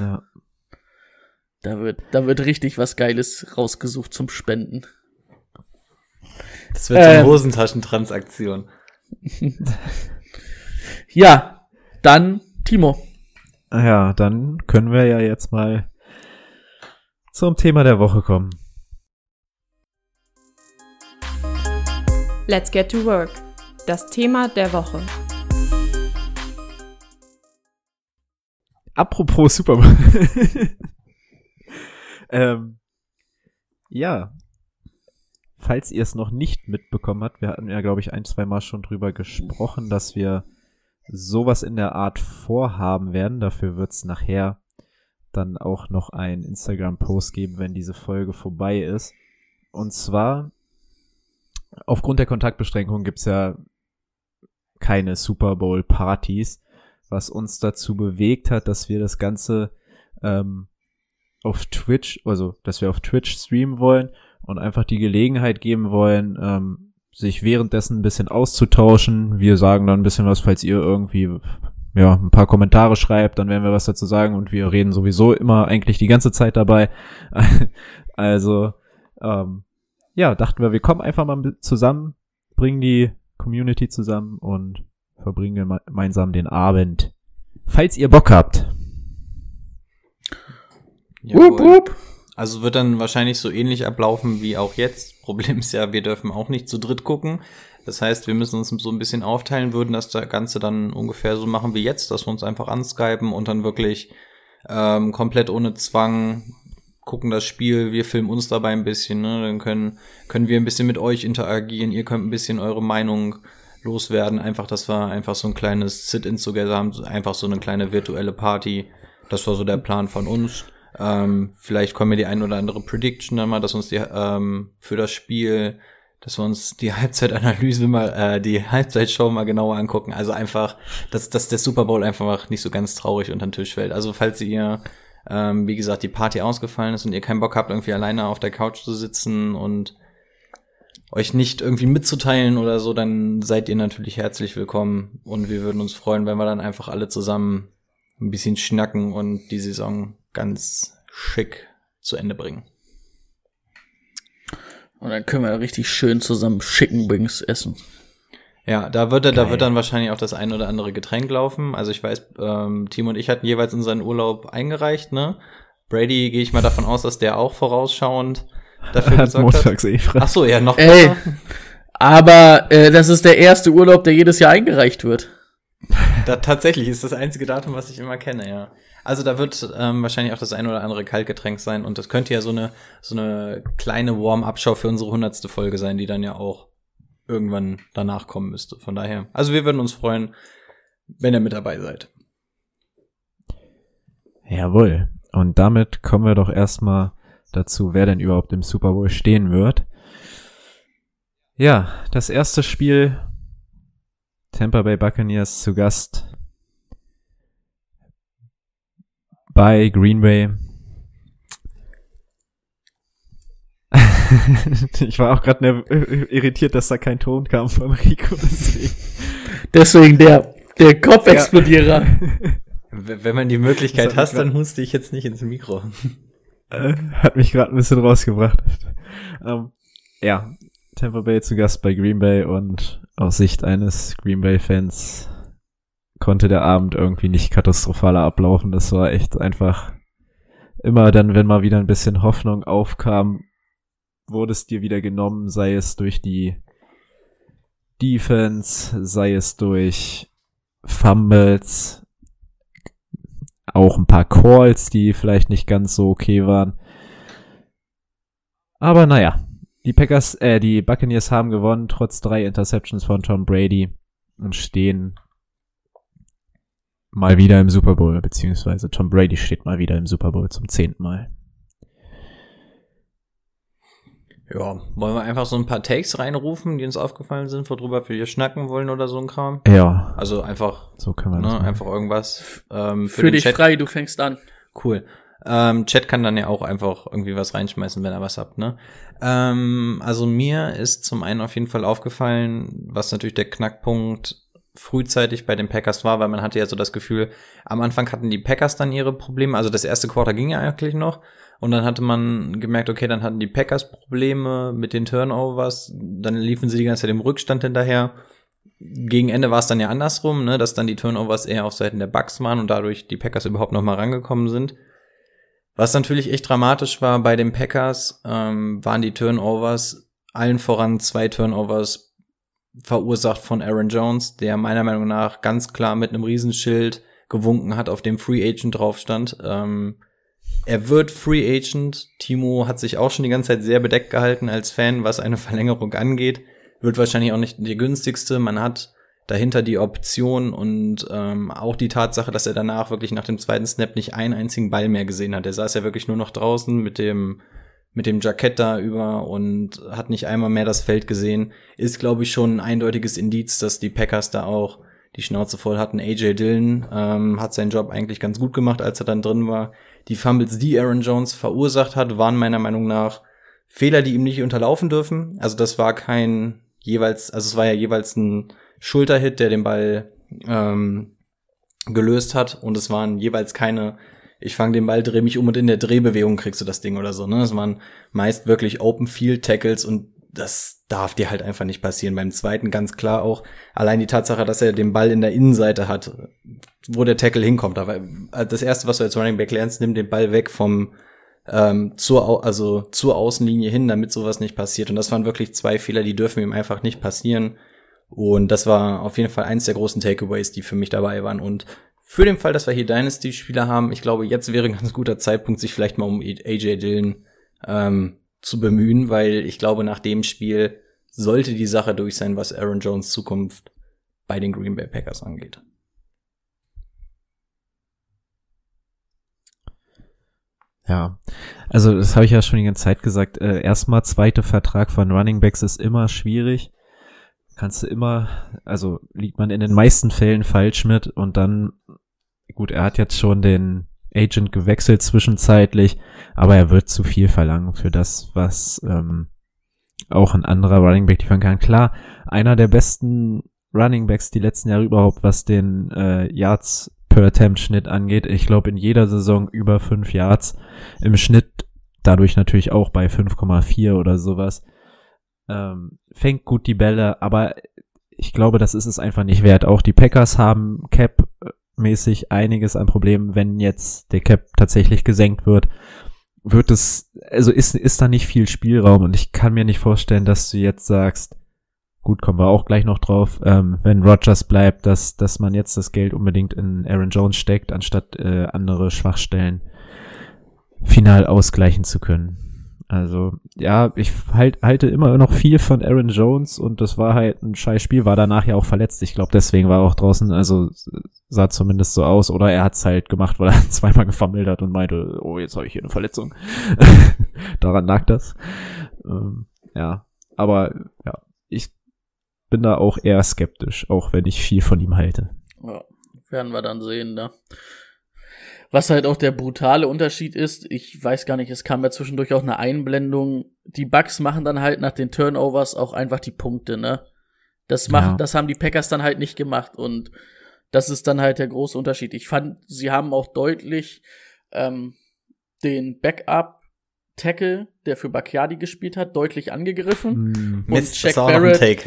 ja. da wird da wird richtig was geiles rausgesucht zum Spenden. Das wird Ähm. so eine Hosentaschentransaktion. [laughs] Ja, dann Timo. Ja, dann können wir ja jetzt mal zum Thema der Woche kommen. Let's get to work. Das Thema der Woche. Apropos Super Bowl. [laughs] ähm, ja. Falls ihr es noch nicht mitbekommen habt, wir hatten ja, glaube ich, ein, zwei Mal schon drüber gesprochen, dass wir sowas in der Art vorhaben werden. Dafür wird es nachher dann auch noch einen Instagram-Post geben, wenn diese Folge vorbei ist. Und zwar, aufgrund der Kontaktbeschränkung gibt's ja keine Super Bowl-Partys was uns dazu bewegt hat, dass wir das Ganze ähm, auf Twitch, also dass wir auf Twitch streamen wollen und einfach die Gelegenheit geben wollen, ähm, sich währenddessen ein bisschen auszutauschen. Wir sagen dann ein bisschen was, falls ihr irgendwie ja ein paar Kommentare schreibt, dann werden wir was dazu sagen und wir reden sowieso immer eigentlich die ganze Zeit dabei. [laughs] also ähm, ja, dachten wir, wir kommen einfach mal zusammen, bringen die Community zusammen und verbringen geme- gemeinsam den Abend. Falls ihr Bock habt. Wup, wup. Also wird dann wahrscheinlich so ähnlich ablaufen wie auch jetzt. Problem ist ja, wir dürfen auch nicht zu dritt gucken. Das heißt, wir müssen uns so ein bisschen aufteilen, würden das Ganze dann ungefähr so machen wie jetzt, dass wir uns einfach anskypen und dann wirklich ähm, komplett ohne Zwang gucken das Spiel, wir filmen uns dabei ein bisschen, ne? dann können, können wir ein bisschen mit euch interagieren, ihr könnt ein bisschen eure Meinung loswerden, einfach, dass wir einfach so ein kleines Sit-in-Together haben, so- einfach so eine kleine virtuelle Party. Das war so der Plan von uns. Ähm, vielleicht kommen wir die ein oder andere Prediction dann mal, dass uns die ähm, für das Spiel, dass wir uns die [laughs] Halbzeitanalyse mal, äh, die Halbzeitshow mal genauer angucken. Also einfach, dass, dass der Super Bowl einfach nicht so ganz traurig unter den Tisch fällt. Also falls ihr, ähm, wie gesagt, die Party ausgefallen ist und ihr keinen Bock habt, irgendwie alleine auf der Couch zu sitzen und euch nicht irgendwie mitzuteilen oder so, dann seid ihr natürlich herzlich willkommen und wir würden uns freuen, wenn wir dann einfach alle zusammen ein bisschen schnacken und die Saison ganz schick zu Ende bringen. Und dann können wir richtig schön zusammen Chicken Wings essen. Ja, da wird, da Geil. wird dann wahrscheinlich auch das ein oder andere Getränk laufen. Also ich weiß, ähm, Timo und ich hatten jeweils unseren Urlaub eingereicht, ne? Brady gehe ich mal davon aus, dass der auch vorausschauend dafür [laughs] Hat gesorgt hat. montags eh frei. Ach so, ja, noch Ey. besser. Aber äh, das ist der erste Urlaub, der jedes Jahr eingereicht wird. Da, tatsächlich ist das einzige Datum, was ich immer kenne, ja. Also da wird ähm, wahrscheinlich auch das ein oder andere Kaltgetränk sein und das könnte ja so eine so eine kleine Warm-up-Show für unsere hundertste Folge sein, die dann ja auch irgendwann danach kommen müsste. Von daher, also wir würden uns freuen, wenn ihr mit dabei seid. Jawohl. Und damit kommen wir doch erstmal dazu, wer denn überhaupt im Super Bowl stehen wird. Ja, das erste Spiel Tampa Bay Buccaneers zu Gast bei Green Bay. [laughs] ich war auch gerade irritiert, dass da kein Ton kam von Rico. Deswegen. Deswegen der, der Kopfexplodierer. W- Wenn man die Möglichkeit hast, dann huste ich jetzt nicht ins Mikro. [laughs] Hat mich gerade ein bisschen rausgebracht. ähm, ja, Tampa Bay zu Gast bei Green Bay und aus Sicht eines Green Bay-Fans konnte der Abend irgendwie nicht katastrophaler ablaufen. Das war echt einfach immer dann, wenn mal wieder ein bisschen Hoffnung aufkam, wurde es dir wieder genommen, sei es durch die Defense, sei es durch Fumbles, auch ein paar Calls, die vielleicht nicht ganz so okay waren. Aber naja, die Packers, äh, die Buccaneers haben gewonnen, trotz drei Interceptions von Tom Brady und stehen mal wieder im Super Bowl, beziehungsweise Tom Brady steht mal wieder im Super Bowl zum zehnten Mal. Ja, wollen wir einfach so ein paar Takes reinrufen, die uns aufgefallen sind, worüber wir hier schnacken wollen oder so ein Kram? Ja, Also einfach, so können wir ne, einfach irgendwas ähm, für, Für den dich Chat. frei, du fängst an. Cool. Ähm, Chat kann dann ja auch einfach irgendwie was reinschmeißen, wenn er was habt, ne? Ähm, also mir ist zum einen auf jeden Fall aufgefallen, was natürlich der Knackpunkt frühzeitig bei den Packers war, weil man hatte ja so das Gefühl, am Anfang hatten die Packers dann ihre Probleme, also das erste Quarter ging ja eigentlich noch und dann hatte man gemerkt, okay, dann hatten die Packers Probleme mit den Turnovers, dann liefen sie die ganze Zeit im Rückstand hinterher. Gegen Ende war es dann ja andersrum, ne, dass dann die Turnovers eher auf Seiten der Bucks waren und dadurch die Packers überhaupt noch mal rangekommen sind. Was natürlich echt dramatisch war bei den Packers, ähm, waren die Turnovers, allen voran zwei Turnovers verursacht von Aaron Jones, der meiner Meinung nach ganz klar mit einem Riesenschild gewunken hat, auf dem Free Agent drauf stand. Ähm, er wird Free Agent. Timo hat sich auch schon die ganze Zeit sehr bedeckt gehalten als Fan, was eine [laughs] Verlängerung angeht. Wird wahrscheinlich auch nicht die günstigste. Man hat dahinter die Option und ähm, auch die Tatsache, dass er danach wirklich nach dem zweiten Snap nicht einen einzigen Ball mehr gesehen hat. Er saß ja wirklich nur noch draußen mit dem mit dem Jackett da über und hat nicht einmal mehr das Feld gesehen, ist glaube ich schon ein eindeutiges Indiz, dass die Packers da auch die Schnauze voll hatten. AJ Dillon ähm, hat seinen Job eigentlich ganz gut gemacht, als er dann drin war. Die Fumbles, die Aaron Jones verursacht hat, waren meiner Meinung nach Fehler, die ihm nicht unterlaufen dürfen. Also das war kein jeweils, also es war ja jeweils ein Schulterhit, der den Ball ähm, gelöst hat und es waren jeweils keine, ich fange den Ball, drehe mich um und in der Drehbewegung kriegst du das Ding oder so. Ne? Es waren meist wirklich Open Field Tackles und das darf dir halt einfach nicht passieren. Beim zweiten ganz klar auch allein die Tatsache, dass er den Ball in der Innenseite hat, wo der Tackle hinkommt. Aber das erste, was du als Running Back lernst, nimm den Ball weg vom ähm, zur, also zur Außenlinie hin, damit sowas nicht passiert. Und das waren wirklich zwei Fehler, die dürfen ihm einfach nicht passieren. Und das war auf jeden Fall eins der großen Takeaways, die für mich dabei waren. Und für den Fall, dass wir hier Dynasty-Spieler haben, ich glaube, jetzt wäre ein ganz guter Zeitpunkt, sich vielleicht mal um AJ Dillon ähm, zu bemühen, weil ich glaube, nach dem Spiel sollte die Sache durch sein, was Aaron Jones Zukunft bei den Green Bay Packers angeht. Ja, also das habe ich ja schon die ganze Zeit gesagt. Äh, erstmal, zweiter Vertrag von Running Backs ist immer schwierig. Kannst du immer, also liegt man in den meisten Fällen falsch mit und dann, gut, er hat jetzt schon den Agent gewechselt zwischenzeitlich, aber er wird zu viel verlangen für das, was ähm, auch ein anderer Running Back liefern kann. Klar, einer der besten Running Backs die letzten Jahre überhaupt, was den äh, Yards per Attempt Schnitt angeht. Ich glaube in jeder Saison über fünf Yards im Schnitt, dadurch natürlich auch bei 5,4 oder sowas. ähm, fängt gut die Bälle, aber ich glaube, das ist es einfach nicht wert. Auch die Packers haben Cap-mäßig einiges an Problemen, wenn jetzt der Cap tatsächlich gesenkt wird. Wird es, also ist, ist da nicht viel Spielraum und ich kann mir nicht vorstellen, dass du jetzt sagst, gut, kommen wir auch gleich noch drauf, ähm, wenn Rogers bleibt, dass, dass man jetzt das Geld unbedingt in Aaron Jones steckt, anstatt äh, andere Schwachstellen final ausgleichen zu können. Also, ja, ich halt, halte immer noch viel von Aaron Jones und das war halt ein scheiß Spiel, war danach ja auch verletzt. Ich glaube, deswegen war er auch draußen, also sah zumindest so aus. Oder er hat's halt gemacht, weil er [laughs] zweimal gefummelt hat und meinte, oh, jetzt habe ich hier eine Verletzung. [laughs] Daran lag das. Ähm, ja, aber ja, ich bin da auch eher skeptisch, auch wenn ich viel von ihm halte. Ja, werden wir dann sehen, ne? Was halt auch der brutale Unterschied ist, ich weiß gar nicht, es kam ja zwischendurch auch eine Einblendung. Die Bugs machen dann halt nach den Turnovers auch einfach die Punkte, ne? Das macht, ja. das haben die Packers dann halt nicht gemacht und das ist dann halt der große Unterschied. Ich fand, sie haben auch deutlich ähm, den Backup Tackle, der für Bacchiadi gespielt hat, deutlich angegriffen. Mm, und Mist, Shaq Barrett, [laughs]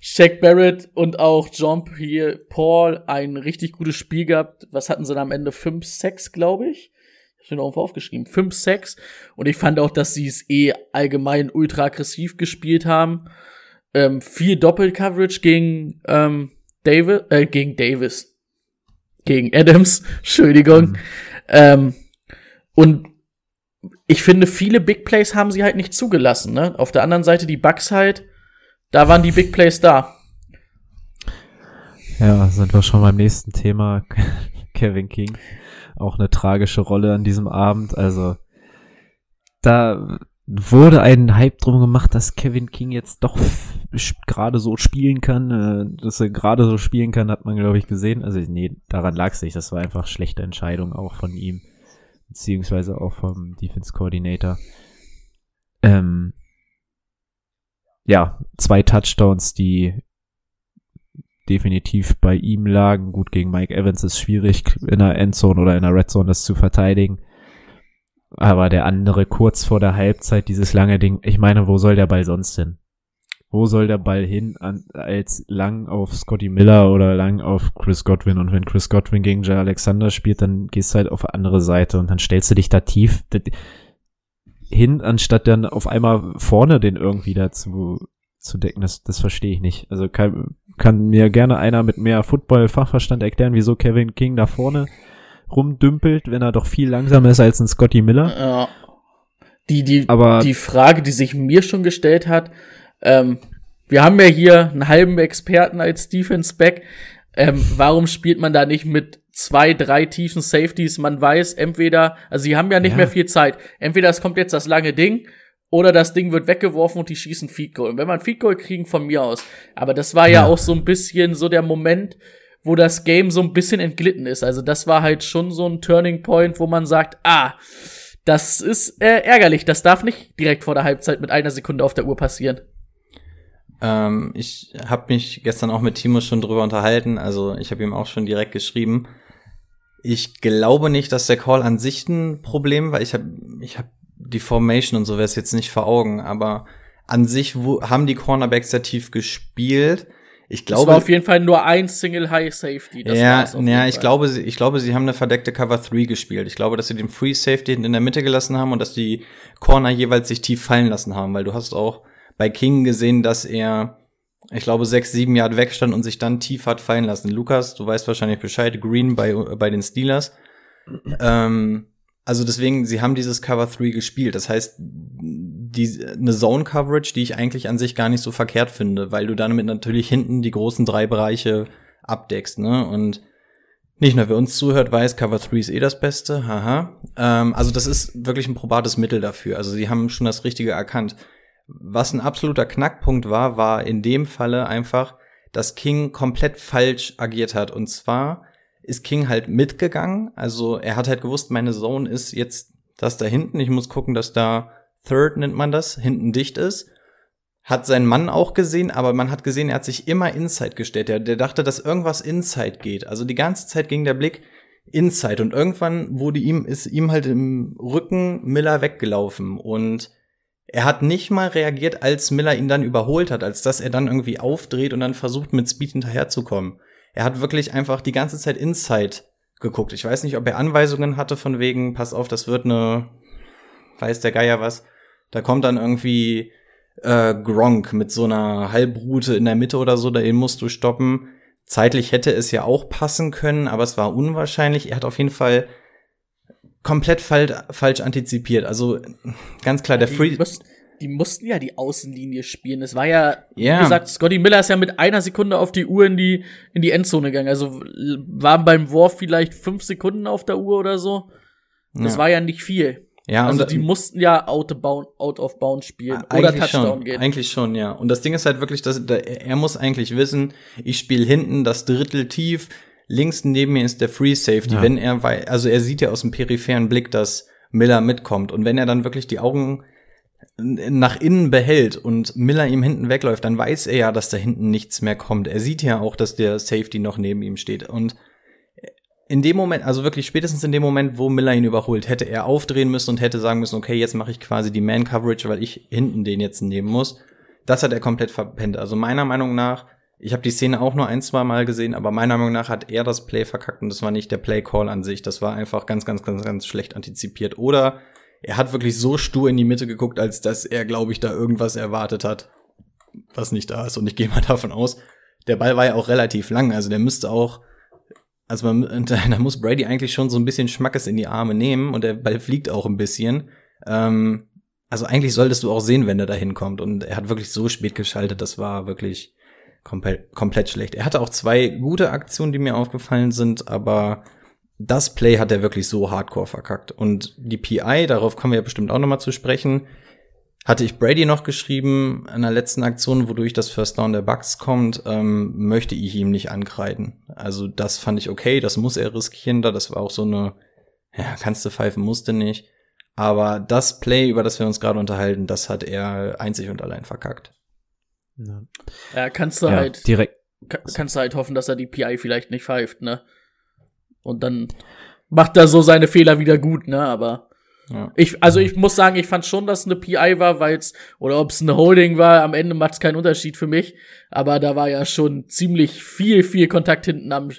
Shaq Barrett und auch John Pierre Paul ein richtig gutes Spiel gehabt. Was hatten sie dann am Ende? 5-6, glaube ich. Ich mir irgendwo aufgeschrieben. 5-6. Und ich fand auch, dass sie es eh allgemein ultra aggressiv gespielt haben. Ähm, viel Doppel-Coverage gegen ähm, Davis, äh, gegen Davis. Gegen Adams, [laughs] Entschuldigung. Mhm. Ähm, und ich finde, viele Big Plays haben sie halt nicht zugelassen. Ne? Auf der anderen Seite die Bucks halt da waren die Big Plays da. Ja, sind wir schon beim nächsten Thema. [laughs] Kevin King. Auch eine tragische Rolle an diesem Abend. Also, da wurde ein Hype drum gemacht, dass Kevin King jetzt doch gerade so spielen kann. Äh, dass er gerade so spielen kann, hat man, glaube ich, gesehen. Also, nee, daran lag es nicht. Das war einfach schlechte Entscheidung auch von ihm. Beziehungsweise auch vom Defense Coordinator. Ähm, ja, zwei Touchdowns, die definitiv bei ihm lagen. Gut, gegen Mike Evans ist schwierig, in der Endzone oder in der Redzone das zu verteidigen. Aber der andere kurz vor der Halbzeit, dieses lange Ding, ich meine, wo soll der Ball sonst hin? Wo soll der Ball hin, an, als lang auf Scotty Miller oder lang auf Chris Godwin? Und wenn Chris Godwin gegen Jay Alexander spielt, dann gehst du halt auf andere Seite und dann stellst du dich da tief hin, anstatt dann auf einmal vorne den irgendwie dazu zu decken. Das, das verstehe ich nicht. Also kann, kann mir gerne einer mit mehr Football-Fachverstand erklären, wieso Kevin King da vorne rumdümpelt, wenn er doch viel langsamer ist als ein Scotty Miller. Ja. Die, die, Aber die Frage, die sich mir schon gestellt hat, ähm, wir haben ja hier einen halben Experten als Defense Back. Ähm, warum spielt man da nicht mit zwei, drei tiefen Safeties. Man weiß, entweder, also sie haben ja nicht ja. mehr viel Zeit. Entweder es kommt jetzt das lange Ding oder das Ding wird weggeworfen und die schießen Feed Goal. Und wenn man Feed Goal kriegen, von mir aus. Aber das war ja. ja auch so ein bisschen so der Moment, wo das Game so ein bisschen entglitten ist. Also das war halt schon so ein Turning Point, wo man sagt, ah, das ist äh, ärgerlich. Das darf nicht direkt vor der Halbzeit mit einer Sekunde auf der Uhr passieren. Ähm, ich habe mich gestern auch mit Timo schon drüber unterhalten. Also ich habe ihm auch schon direkt geschrieben. Ich glaube nicht, dass der Call an sich ein Problem war. Ich habe ich hab die Formation und so wäre es jetzt nicht vor Augen, aber an sich wo, haben die Cornerbacks sehr tief gespielt. Ich glaube, es war auf jeden Fall nur ein Single High Safety. Das ja, ja, ich glaube, ich glaube, sie haben eine verdeckte Cover 3 gespielt. Ich glaube, dass sie den Free Safety in der Mitte gelassen haben und dass die Corner jeweils sich tief fallen lassen haben, weil du hast auch bei King gesehen, dass er ich glaube, sechs, sieben Jahre wegstand und sich dann tief hat fallen lassen. Lukas, du weißt wahrscheinlich Bescheid, Green bei, bei den Steelers. Ähm, also deswegen, sie haben dieses Cover 3 gespielt. Das heißt, die, eine Zone Coverage, die ich eigentlich an sich gar nicht so verkehrt finde, weil du damit natürlich hinten die großen drei Bereiche abdeckst, ne? Und nicht nur wer uns zuhört, weiß, Cover 3 ist eh das Beste, haha. Ähm, also das ist wirklich ein probates Mittel dafür. Also sie haben schon das Richtige erkannt. Was ein absoluter Knackpunkt war, war in dem Falle einfach, dass King komplett falsch agiert hat. Und zwar ist King halt mitgegangen. Also er hat halt gewusst, meine Zone ist jetzt das da hinten. Ich muss gucken, dass da Third nennt man das, hinten dicht ist. Hat seinen Mann auch gesehen, aber man hat gesehen, er hat sich immer Inside gestellt. Der, der dachte, dass irgendwas Inside geht. Also die ganze Zeit ging der Blick Inside und irgendwann wurde ihm, ist ihm halt im Rücken Miller weggelaufen und Er hat nicht mal reagiert, als Miller ihn dann überholt hat, als dass er dann irgendwie aufdreht und dann versucht, mit Speed hinterherzukommen. Er hat wirklich einfach die ganze Zeit Inside geguckt. Ich weiß nicht, ob er Anweisungen hatte von wegen, pass auf, das wird eine, weiß der Geier was. Da kommt dann irgendwie äh, Gronk mit so einer Halbroute in der Mitte oder so, den musst du stoppen. Zeitlich hätte es ja auch passen können, aber es war unwahrscheinlich. Er hat auf jeden Fall komplett fal falsch antizipiert. Also ganz klar, der die, Free. Mussten, die mussten ja die Außenlinie spielen. Es war ja, Ja. wie gesagt, Scotty Miller ist ja mit einer Sekunde auf die Uhr in die, in die Endzone gegangen. Also waren beim Wurf vielleicht fünf Sekunden auf der Uhr oder so. Das Ja. war ja nicht viel. Ja, also und die mussten ja out of, bound, out of bounds spielen oder Eigentlich Touchdown schon, gehen. Eigentlich schon, ja. Und das Ding ist halt wirklich, dass da- er muss eigentlich wissen, ich spiele hinten das Drittel tief, links neben mir ist der Free Safety. Ja. Wenn er wei- also er sieht ja aus dem peripheren Blick, dass Miller mitkommt und wenn er dann wirklich die Augen nach innen behält und Miller ihm hinten wegläuft, dann weiß er ja, dass da hinten nichts mehr kommt. Er sieht ja auch, dass der Safety noch neben ihm steht und in dem Moment, also wirklich spätestens in dem Moment, wo Miller ihn überholt, hätte er aufdrehen müssen und hätte sagen müssen, okay, jetzt mache ich quasi die Man-Coverage, weil ich hinten den jetzt nehmen muss. Das hat er komplett verpennt. Also meiner Meinung nach, ich habe die Szene auch nur ein, zwei Mal gesehen, aber meiner Meinung nach hat er das Play verkackt und das war nicht der Play-Call an sich. Das war einfach ganz, ganz, ganz, ganz schlecht antizipiert. Oder er hat wirklich so stur in die Mitte geguckt, als dass er, glaube ich, da irgendwas erwartet hat, was nicht da ist. Und ich gehe mal [laughs] davon aus, der Ball war ja auch relativ lang, also der müsste auch also man, [laughs] da muss Brady eigentlich schon so ein bisschen Schmackes in die Arme nehmen und der Ball fliegt auch ein bisschen. Ähm, also eigentlich solltest du auch sehen, wenn er da hinkommt. Und er hat wirklich so spät geschaltet, das war wirklich komplett, komplett schlecht. Er hatte auch zwei gute Aktionen, die mir aufgefallen sind, aber das Play hat er wirklich so hardcore verkackt. Und die PI, darauf kommen wir ja bestimmt auch noch mal zu sprechen, hatte ich Brady noch geschrieben in der letzten Aktion, wodurch das First Down der Bucks kommt, ähm, möchte ich ihm nicht ankreiden. Also das fand ich okay, das muss er riskieren, da das war auch so eine, ja, kannst du pfeifen, musste nicht. Aber das Play, über das wir uns gerade unterhalten, das hat er einzig und allein verkackt. Ja, Ja, kannst du ja halt, direkt. ka- kannst du halt hoffen, dass er die PI vielleicht nicht pfeift, ne? Und dann macht er so seine Fehler wieder gut, ne? Aber Ja. ich, also ich muss sagen, ich fand schon, dass es eine PI war, weil es, oder ob es eine Holding war, am Ende macht es keinen Unterschied für mich. Aber da war ja schon ziemlich viel, viel Kontakt hinten am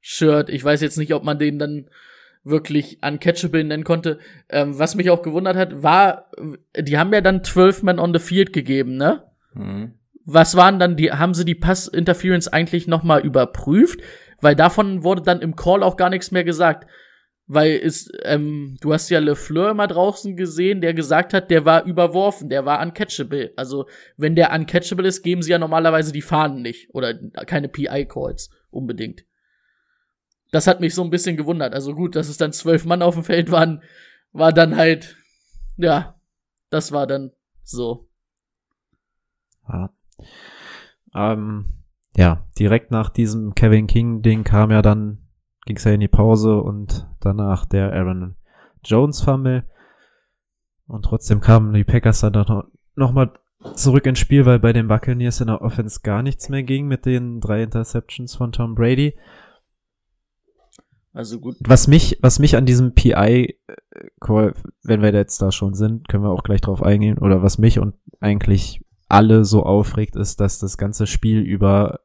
Shirt. Ich weiß jetzt nicht, ob man den dann wirklich uncatchable nennen konnte. Ähm, was mich auch gewundert hat, war, die haben ja dann 12 Men on the Field gegeben, ne? Mhm. Was waren dann die, haben sie die Pass-Interference eigentlich noch mal überprüft? Weil davon wurde dann im Call auch gar nichts mehr gesagt. Weil es, ähm, du hast ja LeFleur mal draußen gesehen, der gesagt hat, der war überworfen, der war uncatchable. Also, wenn der uncatchable ist, geben sie ja normalerweise die Fahnen nicht. Oder keine PI-Calls unbedingt. Das hat mich so ein bisschen gewundert. Also gut, dass es dann zwölf Mann auf dem Feld waren, war dann halt, ja, das war dann so. Ja. Ähm, ja, direkt nach diesem Kevin King-Ding kam ja dann, ging's ja in die Pause und danach der Aaron Jones-Fumble. Und trotzdem kamen die Packers dann noch, noch mal zurück ins Spiel, weil bei den Buccaneers in der Offense gar nichts mehr ging mit den drei Interceptions von Tom Brady. Also gut. Was mich, was mich an diesem PI-Call, wenn wir jetzt da schon sind, können wir auch gleich drauf eingehen, oder was mich und eigentlich alle so aufregt, ist, dass das ganze Spiel über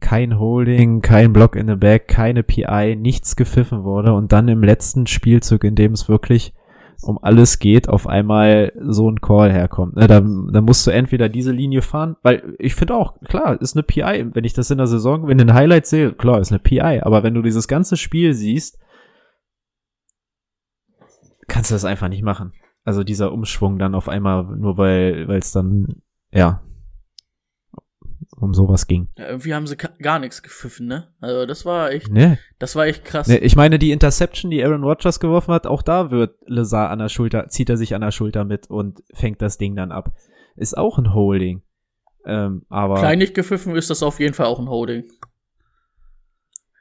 kein Holding, kein Block in the Back, keine PI, nichts gepfiffen wurde und dann im letzten Spielzug, in dem es wirklich um alles geht, auf einmal so ein Call herkommt. Ne, da, da musst du entweder diese Linie fahren, weil ich finde auch, klar, ist eine PI, wenn ich das in der Saison, wenn den Highlights sehe, klar, ist eine PI, aber wenn du dieses ganze Spiel siehst, kannst du das einfach nicht machen. Also dieser Umschwung dann auf einmal, nur weil es dann, ja, um sowas ging. Ja, irgendwie haben sie gar nichts gepfiffen, ne? Also das war echt, Ne? das war echt krass. ne? Ich meine, die Interception, die Aaron Rodgers geworfen hat, auch da wird Lazar an der Schulter, zieht er sich an der Schulter mit und fängt das Ding dann ab. Ist auch ein Holding. Ähm, aber Klein nicht gepfiffen ist das auf jeden Fall auch ein Holding.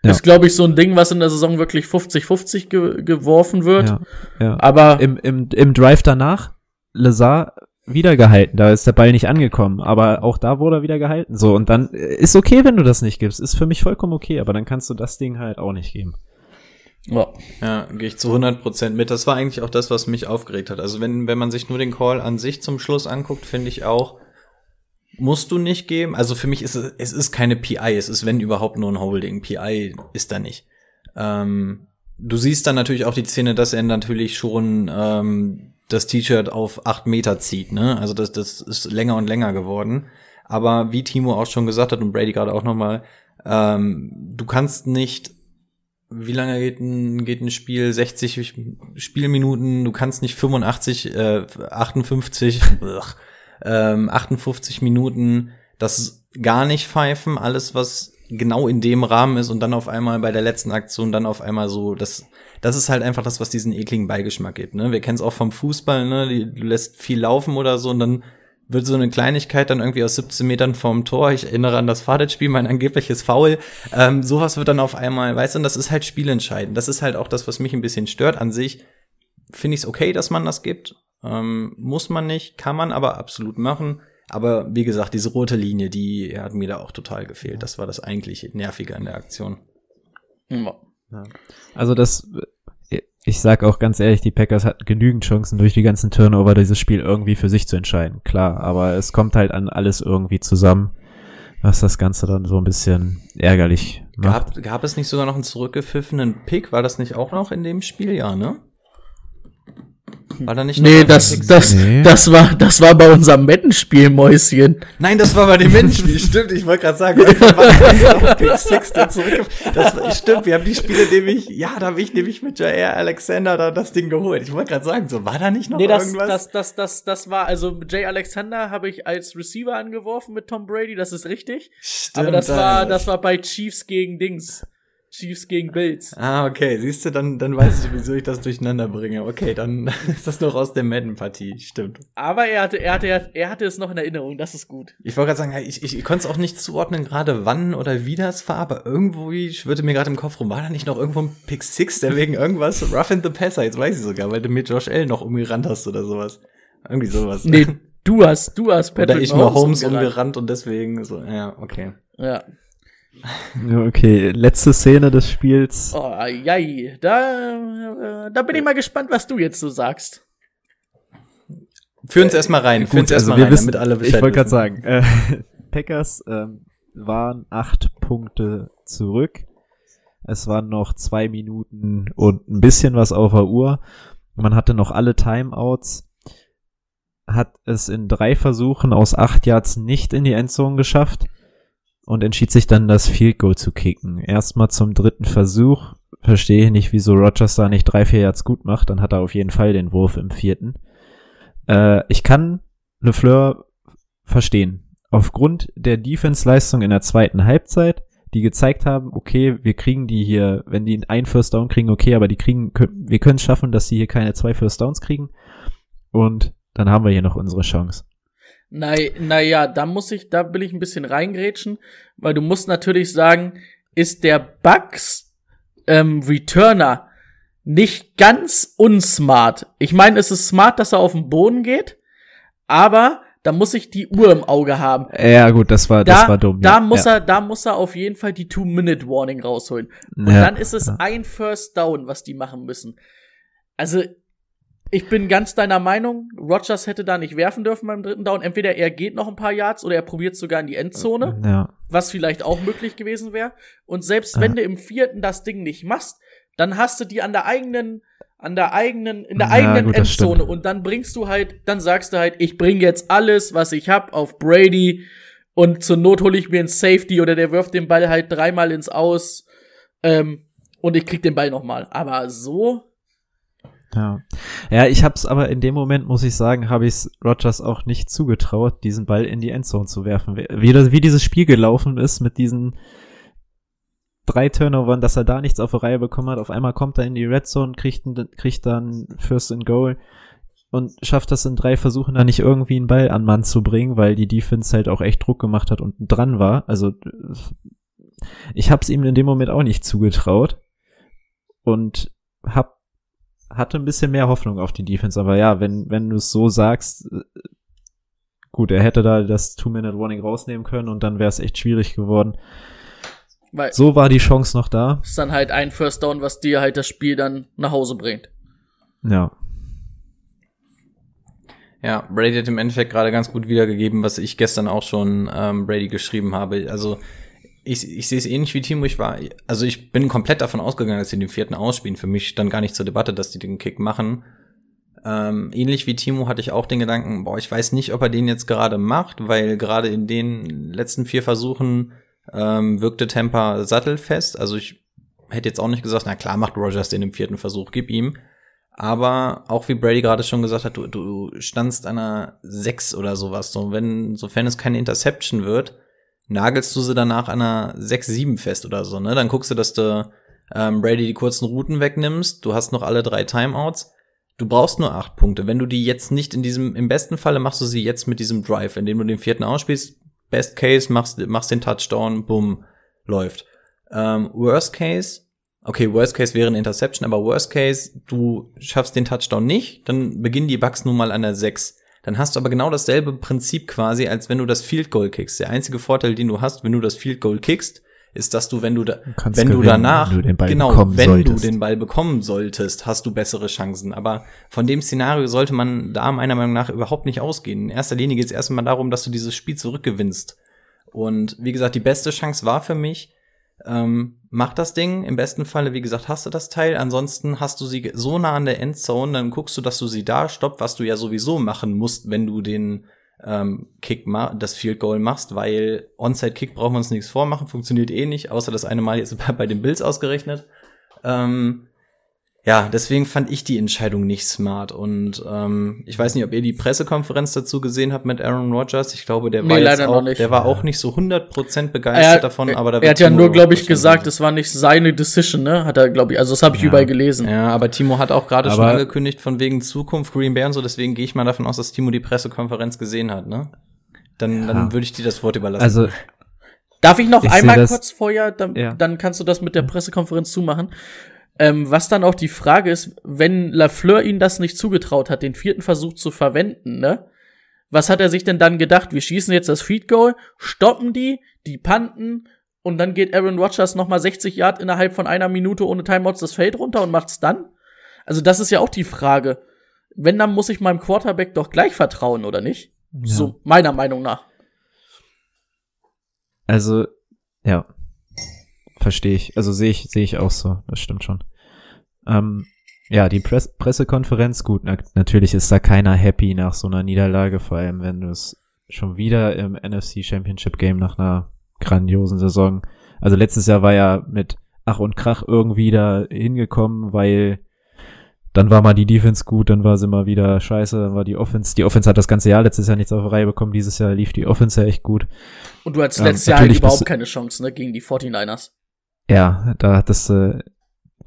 Ja. Ist, glaube ich, so ein Ding, was in der Saison wirklich 50-50 ge geworfen wird. ja, ja. Aber im, im, im Drive danach, Lazar wieder gehalten, da ist der Ball nicht angekommen, aber auch da wurde er wieder gehalten. So, und dann äh, ist okay, wenn du das nicht gibst, ist für mich vollkommen okay, aber dann kannst du das Ding halt auch nicht geben. Ja. Ja, gehe ich zu 100% mit. Das war eigentlich auch das, was mich aufgeregt hat. Also wenn, wenn man sich nur den Call an sich zum Schluss anguckt, finde ich auch, musst du nicht geben. Also für mich ist es, es ist keine PI, es ist wenn überhaupt nur ein Holding. PI ist da nicht. Ähm, du siehst dann natürlich auch die Szene, dass er natürlich schon ähm, das T-Shirt auf acht Meter zieht, ne? Also das, das ist länger und länger geworden. Aber wie Timo auch schon gesagt hat und Brady gerade auch nochmal, ähm, du kannst nicht wie lange geht ein, geht ein Spiel? 60 Spielminuten, du kannst nicht 85, äh, 58, ähm, 58 Minuten das gar nicht pfeifen, alles was genau in dem Rahmen ist und dann auf einmal bei der letzten Aktion dann auf einmal so, das, das ist halt einfach das, was diesen ekligen Beigeschmack gibt, ne? Wir kennen es auch vom Fußball, ne? Du lässt viel laufen oder so und dann wird so eine Kleinigkeit dann irgendwie aus 17 Metern vom Tor, ich erinnere an das Fahrradspiel, mein angebliches Foul, ähm, sowas wird dann auf einmal, weißt du, und das ist halt spielentscheidend. Das ist halt auch das, was mich ein bisschen stört an sich. Finde ich es okay, dass man das gibt. Ähm, muss man nicht, kann man aber absolut machen. Aber wie gesagt, diese rote Linie, die hat mir da auch total gefehlt. Das war das eigentlich Nervige an der Aktion. Ja. Also das, ich sag auch ganz ehrlich, die Packers hatten genügend Chancen durch die ganzen Turnover dieses Spiel irgendwie für sich zu entscheiden. Klar, aber es kommt halt an alles irgendwie zusammen, was das Ganze dann so ein bisschen ärgerlich macht. Gab, gab es nicht sogar noch einen zurückgepfiffenen Pick? War das nicht auch noch in dem Spiel? Ja, ne? War da nicht noch Nee, das, das, Nee. das war, das war bei unserem Mettenspiel, Mäuschen. Nein, das war bei dem [laughs] Menschenspiel. stimmt, ich wollte gerade sagen, das [laughs] Six. Das stimmt, wir haben die Spiele nämlich, ja, da habe ich nämlich mit Jair Alexander da das Ding geholt. Ich wollte gerade sagen, so war da nicht noch Nee, das, irgendwas? das, das, das, das war, also Jay Alexander habe ich als Receiver angeworfen mit Tom Brady, das ist richtig. Stimmt, Aber das war, das war bei Chiefs gegen Dings. Chiefs gegen Bills. Ah, okay, siehst du, dann, dann weiß ich, wieso ich das durcheinander bringe. Okay, dann [laughs] ist das noch aus der Madden-Partie, stimmt. Aber er hatte, er hatte, er hatte es noch in Erinnerung, das ist gut. Ich wollte gerade sagen, ich, ich, ich konnte es auch nicht zuordnen, gerade wann oder wie das war, aber irgendwo schwirrte mir gerade im Kopf rum, war da nicht noch irgendwo ein Pick Six, der wegen irgendwas Rough in the Passer, jetzt weiß ich sogar, weil du mit Josh L. noch umgerannt hast oder sowas. Irgendwie sowas. Nee, [laughs] du hast, du hast oder Patrick ich mal Holmes umgerannt. umgerannt und deswegen so, ja, okay. Ja. Okay, letzte Szene des Spiels. Oh, jai, da, äh, da bin ich mal gespannt, was du jetzt so sagst. Führ uns erstmal rein, führ uns also erstmal wir rein, wissen, damit alle ich Bescheid wollte gerade sagen, äh, [laughs] Packers ähm, waren acht Punkte zurück. Es waren noch zwei Minuten und ein bisschen was auf der Uhr. Man hatte noch alle Timeouts. Hat es in drei Versuchen aus acht Yards nicht in die Endzone geschafft und entschied sich dann, das Field Goal zu kicken. Erstmal zum dritten Versuch. Verstehe ich nicht, wieso Rogers da nicht drei, vier Yards gut macht. Dann hat er auf jeden Fall den Wurf im vierten. Äh, ich kann LeFleur verstehen. Aufgrund der Defense-Leistung in der zweiten Halbzeit, die gezeigt haben, okay, wir kriegen die hier, wenn die ein First Down kriegen, okay, aber die kriegen, wir können es schaffen, dass sie hier keine zwei First Downs kriegen. Und dann haben wir hier noch unsere Chance. Na, naja, da muss ich, da will ich ein bisschen reingrätschen, weil du musst natürlich sagen, ist der Bugs ähm, Returner nicht ganz unsmart. Ich meine, es ist smart, dass er auf den Boden geht, aber da muss ich die Uhr im Auge haben. Ja, gut, das war, Da, das war dumm. da ja, muss ja. er, da muss er auf jeden Fall die Two-Minute-Warning rausholen. Und Ja, dann ist es ein First Down, was die machen müssen. Also, ich bin ganz deiner Meinung, Rogers hätte da nicht werfen dürfen beim dritten Down. Entweder er geht noch ein paar Yards oder er probiert sogar in die Endzone, Ja, was vielleicht auch möglich gewesen wäre. Und selbst Ja. wenn du im vierten das Ding nicht machst, dann hast du die an der eigenen, an der eigenen, in der Ja, eigenen gut, Endzone und dann bringst du halt, dann sagst du halt, ich bring jetzt alles, was ich hab, auf Brady und zur Not hole ich mir einen Safety oder der wirft den Ball halt dreimal ins Aus ähm, und ich krieg den Ball nochmal. Aber so, ja. Ja, ich hab's aber in dem Moment, muss ich sagen, habe ich's Rogers auch nicht zugetraut, diesen Ball in die Endzone zu werfen. Wie, das, wie dieses Spiel gelaufen ist mit diesen drei Turnovern, dass er da nichts auf die Reihe bekommen hat. Auf einmal kommt er in die Red Zone, kriegt, kriegt dann First and Goal und schafft das in drei Versuchen dann nicht irgendwie einen Ball an Mann zu bringen, weil die Defense halt auch echt Druck gemacht hat und dran war. Also ich hab's ihm in dem Moment auch nicht zugetraut und hab hatte ein bisschen mehr Hoffnung auf die Defense, aber ja, wenn wenn du es so sagst, äh, gut, er hätte da das Two-Minute-Warning rausnehmen können und dann wäre es echt schwierig geworden. Weil So war die Chance noch da. ist dann halt ein First Down, was dir halt das Spiel dann nach Hause bringt. Ja. Ja, Brady hat im Endeffekt gerade ganz gut wiedergegeben, was ich gestern auch schon ähm, Brady geschrieben habe. Also ich, ich sehe es ähnlich wie Timo. Ich war, also ich bin komplett davon ausgegangen, dass sie den vierten ausspielen. Für mich stand gar nicht zur Debatte, dass die den Kick machen. Ähm, ähnlich wie Timo hatte ich auch den Gedanken, boah, ich weiß nicht, ob er den jetzt gerade macht, weil gerade in den letzten vier Versuchen ähm, wirkte Tampa sattelfest. Also ich hätte jetzt auch nicht gesagt, na klar, macht Rogers den im vierten Versuch, gib ihm. Aber auch wie Brady gerade schon gesagt hat, du, du standst an einer 6 oder sowas. So, wenn, sofern es keine Interception wird, nagelst du sie danach an einer 6, 7 fest oder so, ne? Dann guckst du, dass du ähm, Brady die kurzen Routen wegnimmst. Du hast noch alle drei Timeouts. Du brauchst nur acht Punkte. Wenn du die jetzt nicht in diesem, im besten Falle machst du sie jetzt mit diesem Drive, indem du den vierten ausspielst. Best Case, machst, machst den Touchdown, bumm, läuft. Ähm, worst Case, okay, Worst Case wäre eine Interception, aber Worst Case, du schaffst den Touchdown nicht, dann beginnen die Bucks nun mal an der 6. Dann hast du aber genau dasselbe Prinzip quasi, als wenn du das Field Goal kickst. Der einzige Vorteil, den du hast, wenn du das Field Goal kickst, ist, dass du, wenn du da, wenn du gewinnen, danach, wenn du den Ball genau, wenn solltest. du den Ball bekommen solltest, hast du bessere Chancen. Aber von dem Szenario sollte man da meiner Meinung nach überhaupt nicht ausgehen. In erster Linie geht es erstmal darum, dass du dieses Spiel zurückgewinnst. Und wie gesagt, die beste Chance war für mich, ähm, mach das Ding. Im besten Falle, wie gesagt, hast du das Teil. Ansonsten hast du sie so nah an der Endzone, dann guckst du, dass du sie da stoppst, was du ja sowieso machen musst, wenn du den ähm, Kick ma das Field Goal machst, weil Onside Kick brauchen wir uns nichts vormachen, funktioniert eh nicht, außer das eine Mal jetzt [laughs] bei den Bills ausgerechnet. Ähm, ja, deswegen fand ich die Entscheidung nicht smart und ähm, ich weiß nicht, ob ihr die Pressekonferenz dazu gesehen habt mit Aaron Rodgers. Ich glaube, der Nee, war jetzt leider noch auch, nicht. der war auch nicht so 100% begeistert davon, aber da er hat ja Timo nur, glaube ich, 100% gesagt, es war nicht seine Decision, ne? Hat er, glaube ich, also das habe ich Ja. überall gelesen. Ja, aber Timo hat auch gerade schon angekündigt von wegen Zukunft Green Bay und so, deswegen gehe ich mal davon aus, dass Timo die Pressekonferenz gesehen hat, ne? Dann, Ja. dann würde ich dir das Wort überlassen. Also, Darf ich noch Ich einmal das- kurz vorher, dann, Ja. dann kannst du das mit der Pressekonferenz zumachen. Ähm, was dann auch die Frage ist, wenn Lafleur ihnen das nicht zugetraut hat, den vierten Versuch zu verwenden, ne? Was hat er sich denn dann gedacht? Wir schießen jetzt das Feed Goal, stoppen die, die panten und dann geht Aaron Rodgers noch mal 60 Yard innerhalb von einer Minute ohne Timeouts das Feld runter und macht's dann? Also das ist ja auch die Frage. Wenn, dann muss ich meinem Quarterback doch gleich vertrauen, oder nicht? So, meiner Meinung nach. also, ja. Verstehe ich. Also sehe ich, sehe ich auch so. Das stimmt schon. Ähm, ja, die Press Pressekonferenz, gut, na natürlich ist da keiner happy nach so einer Niederlage, vor allem wenn du es schon wieder im NFC Championship Game nach einer grandiosen Saison. Also letztes Jahr war ja mit Ach und Krach irgendwie da hingekommen, weil dann war mal die Defense gut, dann war sie mal wieder scheiße, dann war die Offense. Die Offense hat das ganze Jahr letztes Jahr nichts auf die Reihe bekommen, dieses Jahr lief die Offense ja echt gut. Und du hattest Ähm, letztes Jahr halt überhaupt keine Chance, ne, gegen die 49ers. Ja, da hat das, äh,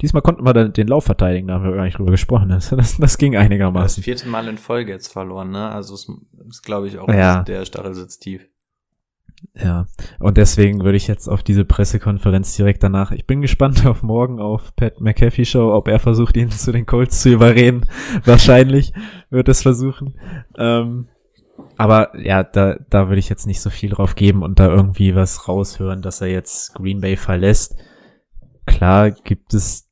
diesmal konnten wir dann den Lauf verteidigen, da haben wir gar nicht drüber gesprochen. [laughs] Das, das, das ging das einigermaßen. vierte Mal in Folge jetzt verloren, ne? Also es ist, glaube ich, auch Ja. der Stachel sitzt tief. Ja, und deswegen würde ich jetzt auf diese Pressekonferenz direkt danach, ich bin gespannt [laughs] auf morgen auf Pat McAfee Show, ob er versucht, ihn zu den Colts zu überreden. [laughs] Wahrscheinlich wird es versuchen. Ähm, aber ja, da, da würde ich jetzt nicht so viel drauf geben und da irgendwie was raushören, dass er jetzt Green Bay verlässt. Klar gibt es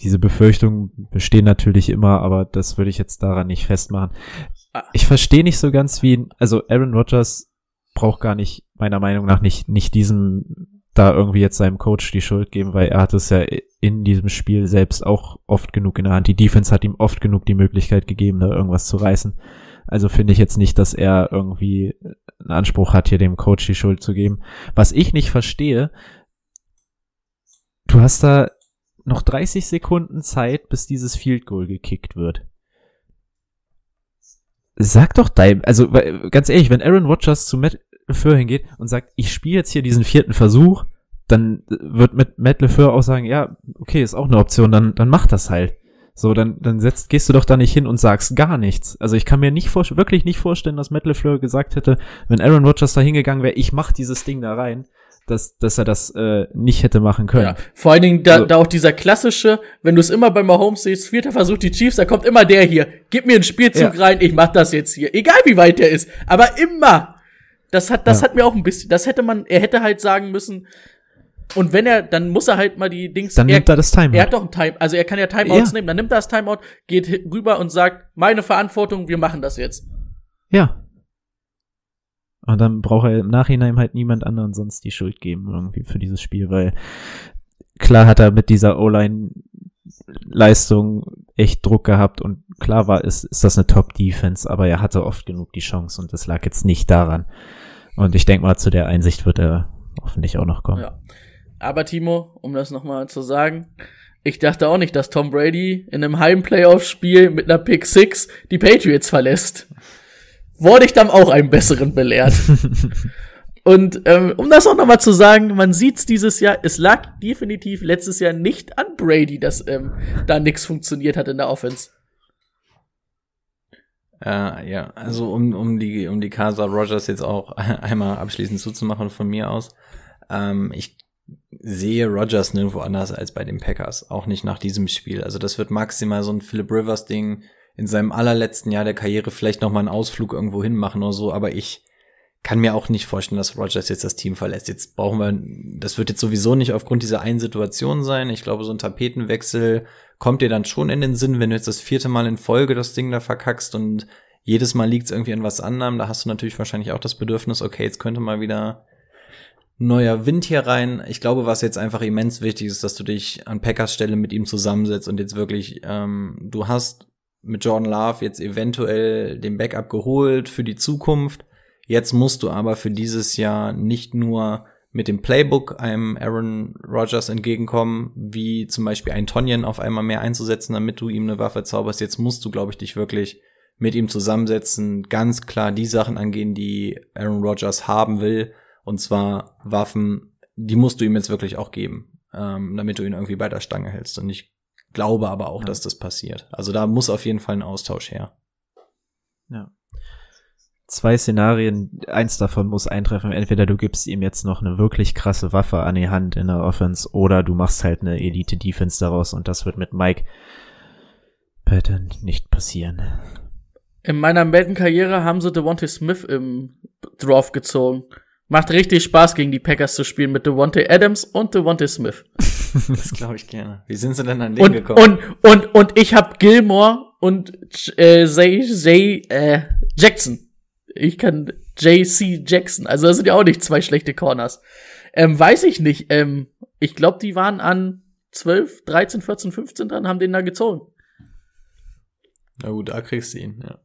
diese Befürchtungen bestehen natürlich immer, aber das würde ich jetzt daran nicht festmachen. Ah. Ich verstehe nicht so ganz, wie, also Aaron Rodgers braucht gar nicht, meiner Meinung nach, nicht, nicht diesem, da irgendwie jetzt seinem Coach die Schuld geben, weil er hat es ja in diesem Spiel selbst auch oft genug in der Hand. Die Defense hat ihm oft genug die Möglichkeit gegeben, da irgendwas zu reißen. Also finde ich jetzt nicht, dass er irgendwie einen Anspruch hat, hier dem Coach die Schuld zu geben. Was ich nicht verstehe, du hast da noch 30 Sekunden Zeit, bis dieses Field Goal gekickt wird. Sag doch dein, also ganz ehrlich, wenn Aaron Rodgers zu Matt LeFleur hingeht und sagt, ich spiele jetzt hier diesen vierten Versuch, dann wird mit Matt LeFleur auch sagen, ja, okay, ist auch eine Option, dann, dann mach das halt. So, dann, dann setzt, gehst du doch da nicht hin und sagst gar nichts. Also ich kann mir nicht wirklich nicht vorstellen, dass Matt LeFleur gesagt hätte, wenn Aaron Rodgers da hingegangen wäre, ich mach dieses Ding da rein, dass, dass er das äh, nicht hätte machen können. Ja. Vor allen Dingen da, Also- da auch dieser klassische, wenn du es immer bei Mahomes siehst, vierter Versuch die Chiefs, da kommt immer der hier. Gib mir einen Spielzug Ja. rein, ich mach das jetzt hier. Egal wie weit der ist. Aber immer. Das hat, das Ja. hat mir auch ein bisschen, das hätte man, er hätte halt sagen müssen, Und wenn er, dann muss er halt mal die Dings. Dann er, nimmt er das Timeout. Er hat doch ein Time, also er kann ja Timeouts Ja. nehmen, dann nimmt er das Timeout, geht rüber und sagt, meine Verantwortung, wir machen das jetzt. Ja. Und dann braucht er im Nachhinein halt niemand anderen sonst die Schuld geben irgendwie für dieses Spiel, weil klar hat er mit dieser O-Line-Leistung echt Druck gehabt und klar war, ist, ist das eine Top-Defense, aber er hatte oft genug die Chance und das lag jetzt nicht daran. Und ich denke mal, zu der Einsicht wird er hoffentlich auch noch kommen. Ja. Aber Timo, um das nochmal zu sagen, ich dachte auch nicht, dass Tom Brady in einem Heim-Playoff-Spiel mit einer Pick 6 die Patriots verlässt. Wurde ich dann auch einem Besseren belehrt. [laughs] Und ähm, um das auch nochmal zu sagen, man sieht's dieses Jahr, es lag definitiv letztes Jahr nicht an Brady, dass ähm, da nichts funktioniert hat in der Offense. Äh, ja, also um, um die, um die Casa Rogers jetzt auch [laughs] einmal abschließend zuzumachen von mir aus. Ähm, ich sehe Rogers nirgendwo anders als bei den Packers. Auch nicht nach diesem Spiel. Also das wird maximal so ein Philip Rivers Ding in seinem allerletzten Jahr der Karriere vielleicht noch mal einen Ausflug irgendwo hin machen oder so. Aber ich kann mir auch nicht vorstellen, dass Rogers jetzt das Team verlässt. Jetzt brauchen wir, das wird jetzt sowieso nicht aufgrund dieser einen Situation sein. Ich glaube, so ein Tapetenwechsel kommt dir dann schon in den Sinn, wenn du jetzt das vierte Mal in Folge das Ding da verkackst und jedes Mal liegt es irgendwie an was anderem. Da hast du natürlich wahrscheinlich auch das Bedürfnis, okay, jetzt könnte mal wieder neuer Wind hier rein. Ich glaube, was jetzt einfach immens wichtig ist, dass du dich an Packers Stelle mit ihm zusammensetzt und jetzt wirklich, ähm, du hast mit Jordan Love jetzt eventuell den Backup geholt für die Zukunft. Jetzt musst du aber für dieses Jahr nicht nur mit dem Playbook einem Aaron Rodgers entgegenkommen, wie zum Beispiel ein Tonyan auf einmal mehr einzusetzen, damit du ihm eine Waffe zauberst. Jetzt musst du, glaube ich, dich wirklich mit ihm zusammensetzen, ganz klar die Sachen angehen, die Aaron Rodgers haben will, und zwar Waffen, die musst du ihm jetzt wirklich auch geben, ähm, damit du ihn irgendwie bei der Stange hältst. Und ich glaube aber auch, Ja. dass das passiert. Also da muss auf jeden Fall ein Austausch her. Ja. Zwei Szenarien, eins davon muss eintreffen. Entweder du gibst ihm jetzt noch eine wirklich krasse Waffe an die Hand in der Offense oder du machst halt eine Elite-Defense daraus und das wird mit Mike Patton nicht passieren. In meiner Madden-Karriere haben sie Devontae Smith im Draft gezogen. Macht richtig Spaß, gegen die Packers zu spielen mit Devontae Adams und Devontae Smith. [laughs] Das glaube ich gerne. Wie sind sie denn an den Und, gekommen? und, und, und ich hab Gilmore und äh, Zay, Zay äh, Jackson. Ich kann JC Jackson. Also das sind ja auch nicht zwei schlechte Corners. Ähm, weiß ich nicht. Ähm, ich glaube, die waren an 12, 13, 14, 15 dran, haben den da gezogen. Na gut, da kriegst du ihn, ja.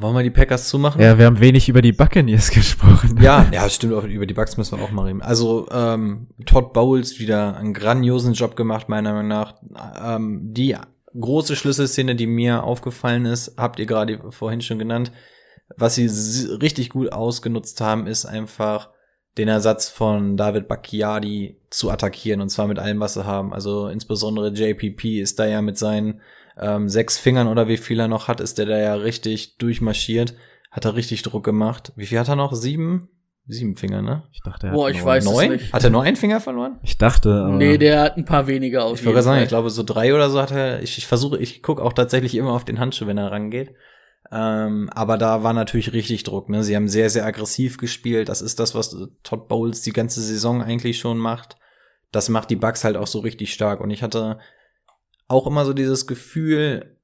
Wollen wir die Packers zumachen? Ja, wir haben wenig über die Buccaneers [laughs] gesprochen. Ja, ja, stimmt, über die Bugs müssen wir auch mal reden. Also, ähm, Todd Bowles wieder einen grandiosen Job gemacht, meiner Meinung nach. Ähm, die große Schlüsselszene, die mir aufgefallen ist, habt ihr gerade vorhin schon genannt. Was sie richtig gut ausgenutzt haben, ist einfach den Ersatz von David Bacchiadi zu attackieren und zwar mit allem, was sie haben. Also insbesondere JPP ist da ja mit seinen ähm, sechs Fingern oder wie viel er noch hat, ist der da ja richtig durchmarschiert. Hat er richtig Druck gemacht. Wie viel hat er noch? Sieben? Sieben Finger, ne? Ich dachte, er hat Boah, ich neun. weiß es Neun? nicht. Hat er nur einen Finger verloren? Ich dachte, aber Nee, der hat ein paar weniger auf Ich gerade sagen, Fall. ich glaube so drei oder so hat er. Ich, ich versuche, ich gucke auch tatsächlich immer auf den Handschuh, wenn er rangeht. Ähm, aber da war natürlich richtig Druck. Ne? Sie haben sehr, sehr aggressiv gespielt. Das ist das, was Todd Bowles die ganze Saison eigentlich schon macht. Das macht die Bucks halt auch so richtig stark. Und ich hatte auch immer so dieses Gefühl,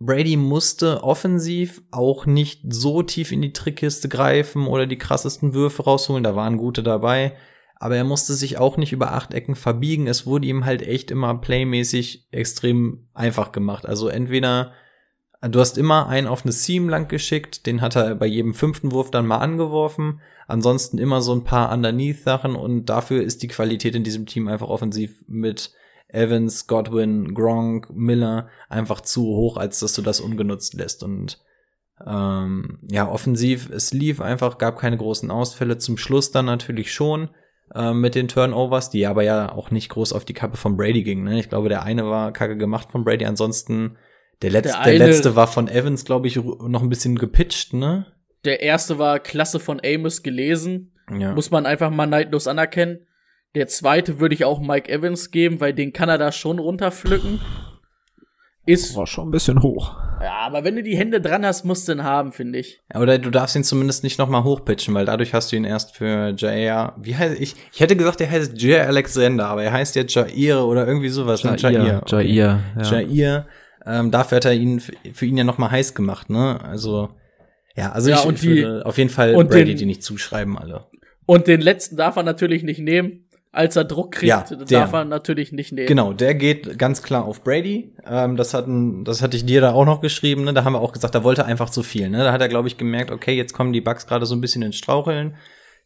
Brady musste offensiv auch nicht so tief in die Trickkiste greifen oder die krassesten Würfe rausholen. Da waren gute dabei. Aber er musste sich auch nicht über acht Ecken verbiegen. Es wurde ihm halt echt immer playmäßig extrem einfach gemacht. Also entweder du hast immer einen auf eine Seam lang geschickt, den hat er bei jedem fünften Wurf dann mal angeworfen. Ansonsten immer so ein paar Underneath-Sachen und dafür ist die Qualität in diesem Team einfach offensiv mit Evans, Godwin, Gronk, Miller einfach zu hoch, als dass du das ungenutzt lässt. Und ähm, ja, offensiv, es lief einfach, gab keine großen Ausfälle. Zum Schluss dann natürlich schon äh, mit den Turnovers, die aber ja auch nicht groß auf die Kappe von Brady gingen. Ne? Ich glaube, der eine war kacke gemacht von Brady, ansonsten der letzte, Der der, letzte war von Evans, glaube ich, noch ein bisschen gepitcht, ne? Der erste war klasse von Amos gelesen. Ja. Muss man einfach mal neidlos anerkennen. Der zweite würde ich auch Mike Evans geben, weil den kann er da schon runterpflücken. Ist, war schon ein bisschen hoch. Ja, aber wenn du die Hände dran hast, musst du ihn haben, finde ich. Oder du darfst ihn zumindest nicht noch mal hochpitchen, weil dadurch hast du ihn erst für Jair. Wie heißt ich? Ich hätte gesagt, er heißt Jair Alexander, aber er heißt ja Jair oder irgendwie sowas. ne? Jair, Okay. Jair, ja. Jair. Ähm, dafür hat er ihn für ihn ja noch mal heiß gemacht, ne? Also ja, also Ja, ich und die- würde auf jeden Fall und Brady den- die nicht zuschreiben alle. Und den letzten darf er natürlich nicht nehmen. Als er Druck kriegt, Ja, darf der. er natürlich nicht nehmen. Genau, der geht ganz klar auf Brady. Ähm, das hatten, das hatte ich dir da auch noch geschrieben. Ne? Da haben wir auch gesagt, da wollte er einfach zu viel. Ne? Da hat er, glaube ich, gemerkt, okay, jetzt kommen die Bucks gerade so ein bisschen ins Straucheln.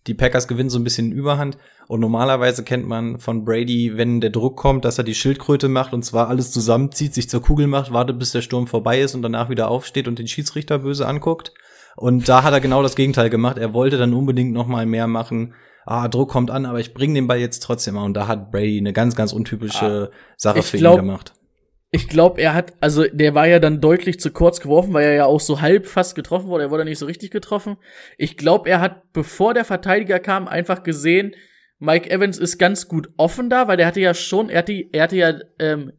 Die Packers gewinnen so ein bisschen Überhand. Und normalerweise kennt man von Brady, wenn der Druck kommt, dass er die Schildkröte macht und zwar alles zusammenzieht, sich zur Kugel macht, wartet, bis der Sturm vorbei ist und danach wieder aufsteht und den Schiedsrichter böse anguckt. Und da hat er genau das Gegenteil gemacht. Er wollte dann unbedingt noch mal mehr machen. Ah, Druck kommt an, aber ich bringe den Ball jetzt trotzdem mal. Und da hat Brady eine ganz, ganz untypische Sache Ah, ich für glaub- ihn gemacht. Ich glaube, er hat, also der war ja dann deutlich zu kurz geworfen, weil er ja auch so halb fast getroffen wurde. Er wurde nicht so richtig getroffen. Ich glaube, er hat, bevor der Verteidiger kam, einfach gesehen, Mike Evans ist ganz gut offen da, weil der hatte ja schon, er hatte, er hatte ja, ähm,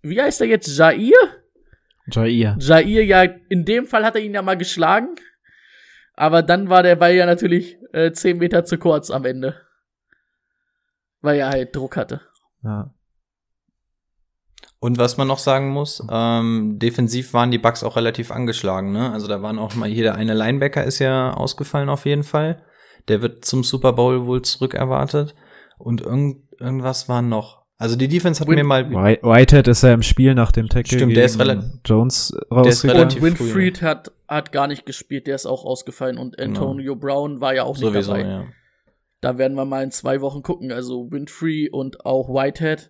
wie heißt er jetzt? Jair? Jair. Jair, ja, in dem Fall hat er ihn ja mal geschlagen. Aber dann war der Ball ja natürlich äh, zehn Meter zu kurz am Ende. Weil er halt Druck hatte. Ja. Und was man noch sagen muss, ähm, defensiv waren die Bucks auch relativ angeschlagen. Ne? Also da waren auch mal hier der eine Linebacker ist ja ausgefallen auf jeden Fall. Der wird zum Super Bowl wohl zurückerwartet. Und irgend, irgendwas war noch. Also die Defense hat Win- mir mal White- Whitehead ist ja im Spiel nach dem Tackle Stimmt, der ist gegen rela- Jones rausgegangen. relativ Und früh, Winfried hat, hat gar nicht gespielt, der ist auch ausgefallen. Und Antonio Brown war ja auch nicht sowieso, dabei. ja. Da werden wir mal in zwei Wochen gucken. Also Winfrey und auch Whitehead,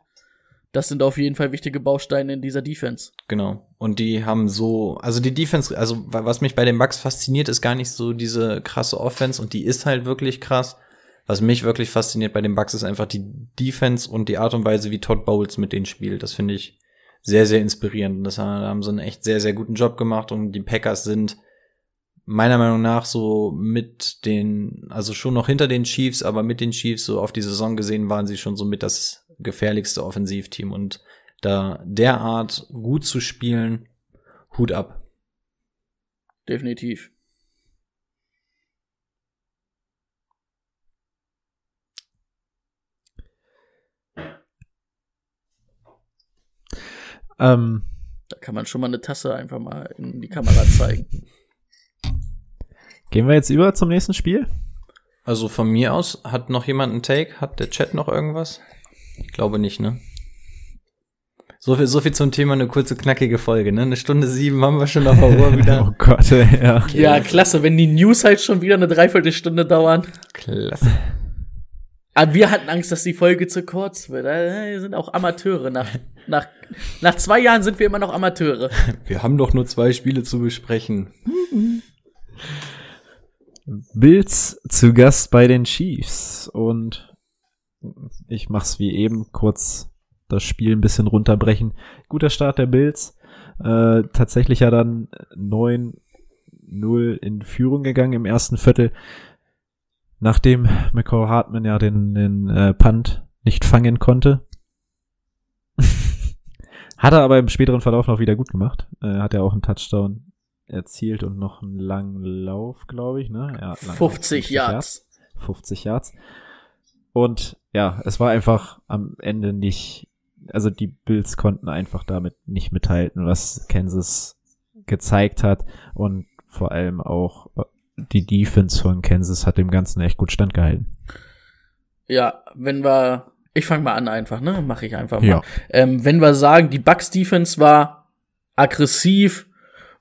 das sind auf jeden Fall wichtige Bausteine in dieser Defense. Genau. Und die haben so, also die Defense, also wa- was mich bei den Bucks fasziniert, ist gar nicht so diese krasse Offense und die ist halt wirklich krass. Was mich wirklich fasziniert bei den Bucks ist einfach die Defense und die Art und Weise, wie Todd Bowles mit denen spielt. Das finde ich sehr, sehr inspirierend. Das haben, da haben sie einen echt sehr, sehr guten Job gemacht und die Packers sind meiner Meinung nach so mit den, also schon noch hinter den Chiefs, aber mit den Chiefs so auf die Saison gesehen waren sie schon so mit das gefährlichste Offensivteam und da derart gut zu spielen, Hut ab. Definitiv. Ähm, Da kann man schon mal eine Tasse einfach mal in die Kamera zeigen. gehen wir jetzt über zum nächsten Spiel? Also von mir aus, hat noch jemand einen Take? Hat der Chat noch irgendwas? Ich glaube nicht, ne? So viel, so viel zum Thema eine kurze, knackige Folge, ne? Eine Stunde sieben haben wir schon auf der Uhr [laughs] Oh wieder. Gott, ey, ja. Ja, klasse, wenn die News halt schon wieder eine Dreiviertelstunde dauern. Klasse. Aber wir hatten Angst, dass die Folge zu kurz wird. Wir sind auch Amateure. Nach, [laughs] nach, nach zwei Jahren sind wir immer noch Amateure. Wir haben doch nur zwei Spiele zu besprechen. [laughs] Bills zu Gast bei den Chiefs und ich mach's wie eben kurz das Spiel ein bisschen runterbrechen. Guter Start der Bills. Äh, tatsächlich ja dann 9-0 in Führung gegangen im ersten Viertel. Nachdem McCall Hartman ja den, den äh, Punt nicht fangen konnte. [laughs] hat er aber im späteren Verlauf noch wieder gut gemacht. Äh, hat er auch einen Touchdown erzielt und noch einen langen Lauf, glaube ich, ne? Ja, langen Lauf, 50 Yards. 50 Yards. Und ja, es war einfach am Ende nicht, also die Bills konnten einfach damit nicht mithalten, was Kansas gezeigt hat und vor allem auch äh, die Defense von Kansas hat dem Ganzen echt gut standgehalten. Ja, wenn wir. Ich fange mal an einfach, ne? Mache ich einfach mal. Ja. Ähm, wenn wir sagen, die Bucks Defense war aggressiv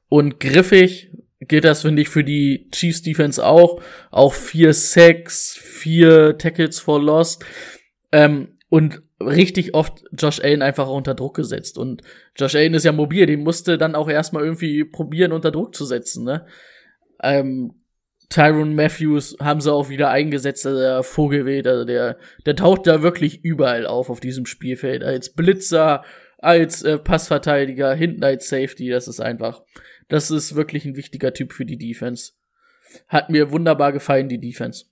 und griffig, gilt das, finde ich, für die Chiefs Defense auch. Auch vier Sacks, vier Tackles for Lost. Ähm, und richtig oft Josh Allen einfach unter Druck gesetzt. Und Josh Allen ist ja mobil, den musste dann auch erstmal irgendwie probieren, unter Druck zu setzen, ne? Ähm, Tyron Matthews haben sie auch wieder eingesetzt, also der Vogelwild, also der, der taucht da wirklich überall auf auf diesem Spielfeld. Als Blitzer, als äh, Passverteidiger, hinten als Safety, das ist einfach, das ist wirklich ein wichtiger Typ für die Defense. Hat mir wunderbar gefallen, die Defense.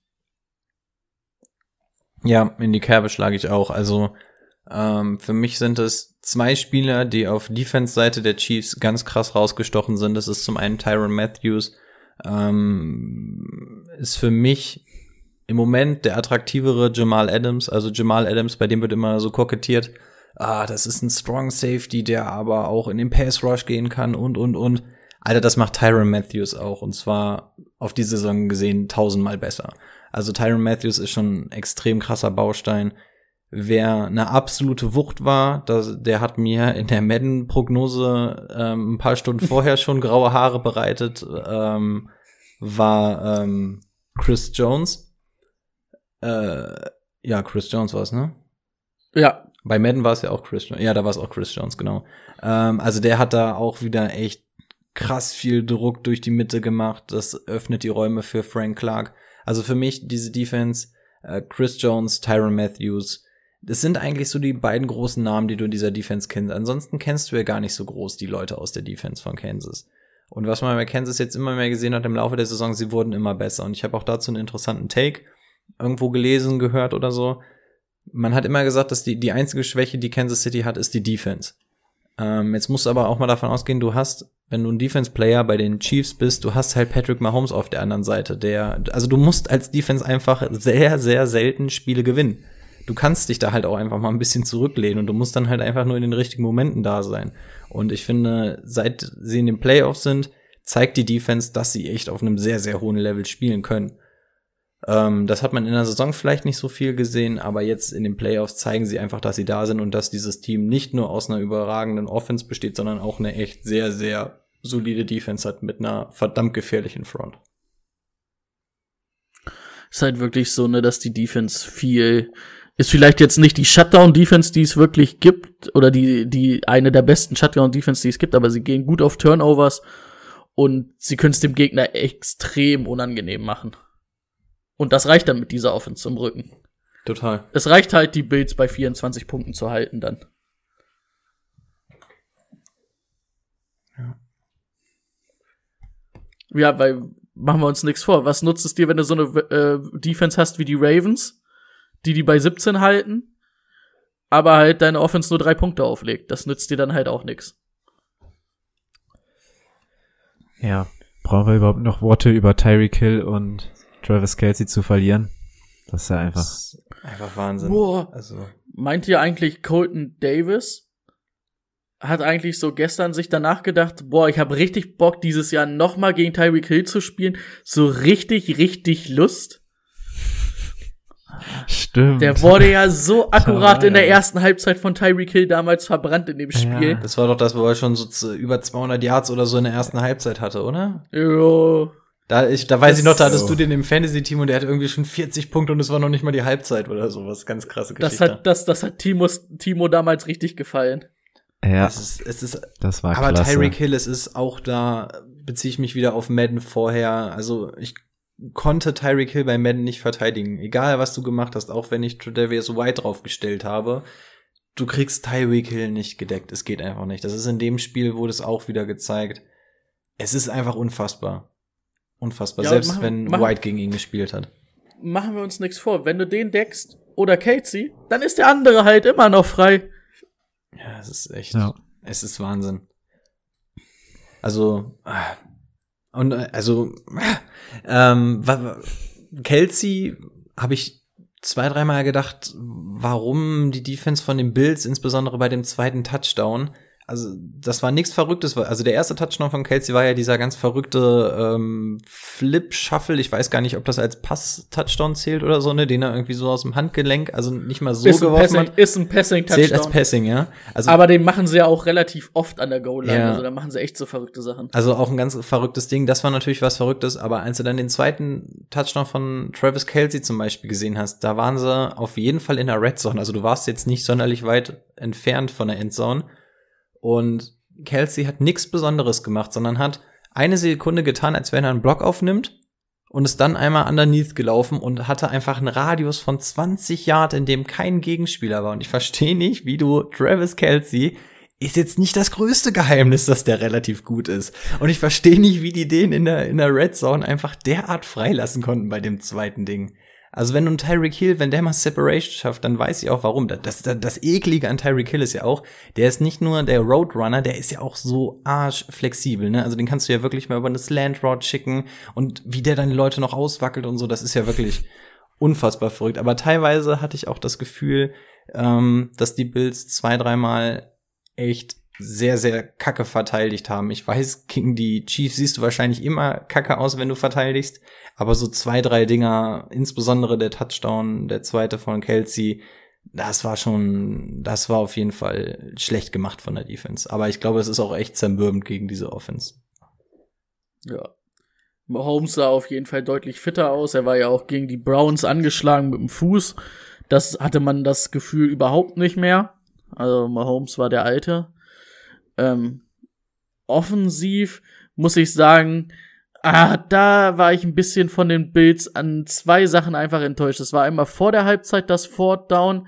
Ja, in die Kerbe schlage ich auch. Also Ähm, für mich sind es zwei Spieler, die auf Defense-Seite der Chiefs ganz krass rausgestochen sind. Das ist zum einen Tyron Matthews, ähm, ist für mich im Moment der attraktivere Jamal Adams. Also Jamal Adams, bei dem wird immer so kokettiert, ah, das ist ein Strong Safety, der aber auch in den Pass Rush gehen kann und, und, und. Alter, das macht Tyron Matthews auch und zwar auf die Saison gesehen tausendmal besser. Also Tyron Matthews ist schon ein extrem krasser Baustein. Wer eine absolute Wucht war, das, der hat mir in der Madden-Prognose ähm, ein paar Stunden [laughs] vorher schon graue Haare bereitet, ähm, war ähm, Chris Jones. Äh, ja, Chris Jones war es, ne? Ja, Bei Madden war es ja auch Chris Jones. Ja, da war es auch Chris Jones, genau. Ähm, also der hat da auch wieder echt krass viel Druck durch die Mitte gemacht. Das öffnet die Räume für Frank Clark. Also für mich diese Defense, äh, Chris Jones, Tyron Matthews, das sind eigentlich so die beiden großen Namen, die du in dieser Defense kennst. Ansonsten kennst du ja gar nicht so groß die Leute aus der Defense von Kansas. Und was man bei Kansas jetzt immer mehr gesehen hat im Laufe der Saison, sie wurden immer besser. Und ich habe auch dazu einen interessanten Take irgendwo gelesen, gehört oder so. Man hat immer gesagt, dass die, die einzige Schwäche, die Kansas City hat, ist die Defense. Ähm, jetzt musst du aber auch mal davon ausgehen, du hast, wenn du ein Defense-Player bei den Chiefs bist, du hast halt Patrick Mahomes auf der anderen Seite, der, also du musst als Defense einfach sehr, sehr selten Spiele gewinnen. Du kannst dich da halt auch einfach mal ein bisschen zurücklehnen und du musst dann halt einfach nur in den richtigen Momenten da sein. Und ich finde, seit sie in den Playoffs sind, zeigt die Defense, dass sie echt auf einem sehr, sehr hohen Level spielen können. Ähm, das hat man in der Saison vielleicht nicht so viel gesehen, aber jetzt in den Playoffs zeigen sie einfach, dass sie da sind und dass dieses Team nicht nur aus einer überragenden Offense besteht, sondern auch eine echt sehr, sehr solide Defense hat mit einer verdammt gefährlichen Front. ist halt wirklich so, ne, dass die Defense viel ist vielleicht jetzt nicht die Shutdown-Defense, die es wirklich gibt, oder die, die eine der besten Shutdown-Defense, die es gibt, aber sie gehen gut auf Turnovers und sie können es dem Gegner extrem unangenehm machen. Und das reicht dann mit dieser Offense zum Rücken. Total. Es reicht halt, die Bills bei 24 Punkten zu halten dann. Ja, weil machen wir uns nichts vor. Was nutzt es dir, wenn du so eine äh, Defense hast wie die Ravens, die die bei 17 halten, aber halt deine Offense nur drei Punkte auflegt? Das nützt dir dann halt auch nichts. Ja, brauchen wir überhaupt noch Worte über Tyreek Hill und Travis Kelsey zu verlieren? Das ist ja einfach. Das ist einfach Wahnsinn. Boah. Also, Meint ihr eigentlich Colton Davis hat eigentlich so gestern sich danach gedacht, boah, ich habe richtig Bock dieses Jahr noch mal gegen Tyreek Hill zu spielen, so richtig richtig Lust. Stimmt. Der wurde ja so [laughs] akkurat Ja, in der ja. ersten Halbzeit von Tyreek Hill damals verbrannt in dem Spiel. Ja. das war doch das, wo er schon so zu, über 200 Yards oder so in der ersten Halbzeit hatte, oder? Jo. Da, ich, da weiß Das ich noch, da hattest so. du den im Fantasy-Team und der hatte irgendwie schon 40 Punkte und es war noch nicht mal die Halbzeit oder sowas. Ganz krasse Das Geschichte. hat, das, das hat Timos, Timo damals richtig gefallen. ja, es ist, es ist das war Aber klasse. Tyreek Hill, es ist auch da, beziehe ich mich wieder auf Madden vorher. Also ich konnte Tyreek Hill bei Madden nicht verteidigen. Egal, was du gemacht hast, auch wenn ich Tredavious White draufgestellt habe. Du kriegst Tyreek Hill nicht gedeckt. Es geht einfach nicht. Das ist in dem Spiel, wurde es auch wieder gezeigt. Es ist einfach unfassbar. Unfassbar. Ja, Selbst machen- wenn machen- White gegen ihn gespielt hat. Machen wir uns nichts vor. Wenn du den deckst oder Casey, dann ist der andere halt immer noch frei. Ja, es ist echt, Ja. es ist Wahnsinn. Also, ah, und äh, also, ähm, Kelsey habe ich zwei, dreimal gedacht, warum die Defense von den Bills, insbesondere bei dem zweiten Touchdown, also das war nichts Verrücktes. Also der erste Touchdown von Kelsey war ja dieser ganz verrückte ähm, Flip-Shuffle. Ich weiß gar nicht, ob das als Pass-Touchdown zählt oder so, ne, den er irgendwie so aus dem Handgelenk, also nicht mal so ist, geworfen Passing, hat. ist ein Passing Zählt als. Passing, ja. Also Aber den machen sie ja auch relativ oft an der Goal-Line. Ja. Also da machen sie echt so verrückte Sachen. Also auch ein ganz verrücktes Ding. Das war natürlich was Verrücktes, aber als du dann den zweiten Touchdown von Travis Kelsey zum Beispiel gesehen hast, da waren sie auf jeden Fall in der Red Zone. Also du warst jetzt nicht sonderlich weit entfernt von der Endzone. Und Kelsey hat nichts Besonderes gemacht, sondern hat eine Sekunde getan, als wenn er einen Block aufnimmt und ist dann einmal underneath gelaufen und hatte einfach einen Radius von 20 Yard, in dem kein Gegenspieler war. Und ich verstehe nicht, wie du Travis Kelsey ist jetzt nicht das größte Geheimnis, dass der relativ gut ist. Und ich verstehe nicht, wie die den in der, in der Red Zone einfach derart freilassen konnten bei dem zweiten Ding. Also wenn einen Tyreek Hill, wenn der mal Separation schafft, dann weiß ich auch warum. Das, das, das Eklige an Tyreek Hill ist ja auch, der ist nicht nur der Roadrunner, der ist ja auch so arschflexibel, ne? Also den kannst du ja wirklich mal über eine Slant Route schicken und wie der dann die Leute noch auswackelt und so, das ist ja wirklich unfassbar verrückt. Aber teilweise hatte ich auch das Gefühl, ähm, dass die Bills zwei, dreimal echt sehr, sehr kacke verteidigt haben. Ich weiß, gegen die Chiefs siehst du wahrscheinlich immer kacke aus, wenn du verteidigst. Aber so zwei, drei Dinger, insbesondere der Touchdown, der zweite von Kelsey, das war schon, das war auf jeden Fall schlecht gemacht von der Defense. Aber ich glaube, es ist auch echt zermürbend gegen diese Offense. Ja. Mahomes sah auf jeden Fall deutlich fitter aus. Er war ja auch gegen die Browns angeschlagen mit dem Fuß. Das hatte man das Gefühl überhaupt nicht mehr. Also Mahomes war der Alte. Ähm, offensiv muss ich sagen, ah, da war ich ein bisschen von den Bills an zwei Sachen einfach enttäuscht. Das war einmal vor der Halbzeit das Fourth Down,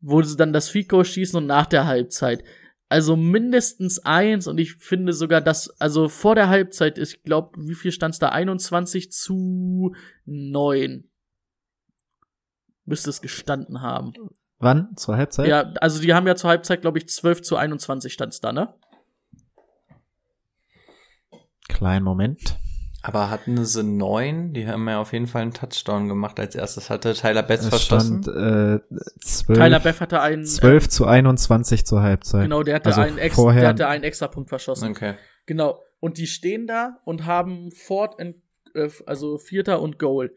wo sie dann das Goal schießen und nach der Halbzeit. Also mindestens eins und ich finde sogar, dass, also vor der Halbzeit, ich glaube, wie viel stand es da? 21 zu 9. Müsste es gestanden haben. Wann? Zur Halbzeit? Ja, also die haben ja zur Halbzeit, glaube ich, 12 zu 21 stand es da, ne? Kleinen Moment. Aber hatten sie neun? Die haben ja auf jeden Fall einen Touchdown gemacht als erstes. Hatte Tyler Betts verschossen? stand äh, 12, Tyler Beff hatte einen, 12 zu 21 zur Halbzeit. genau, der hatte Also einen ex, vorher- der hatte einen extra Punkt verschossen. Okay. Genau. Und die stehen da und haben Ford, in, äh, also Vierter und Goal.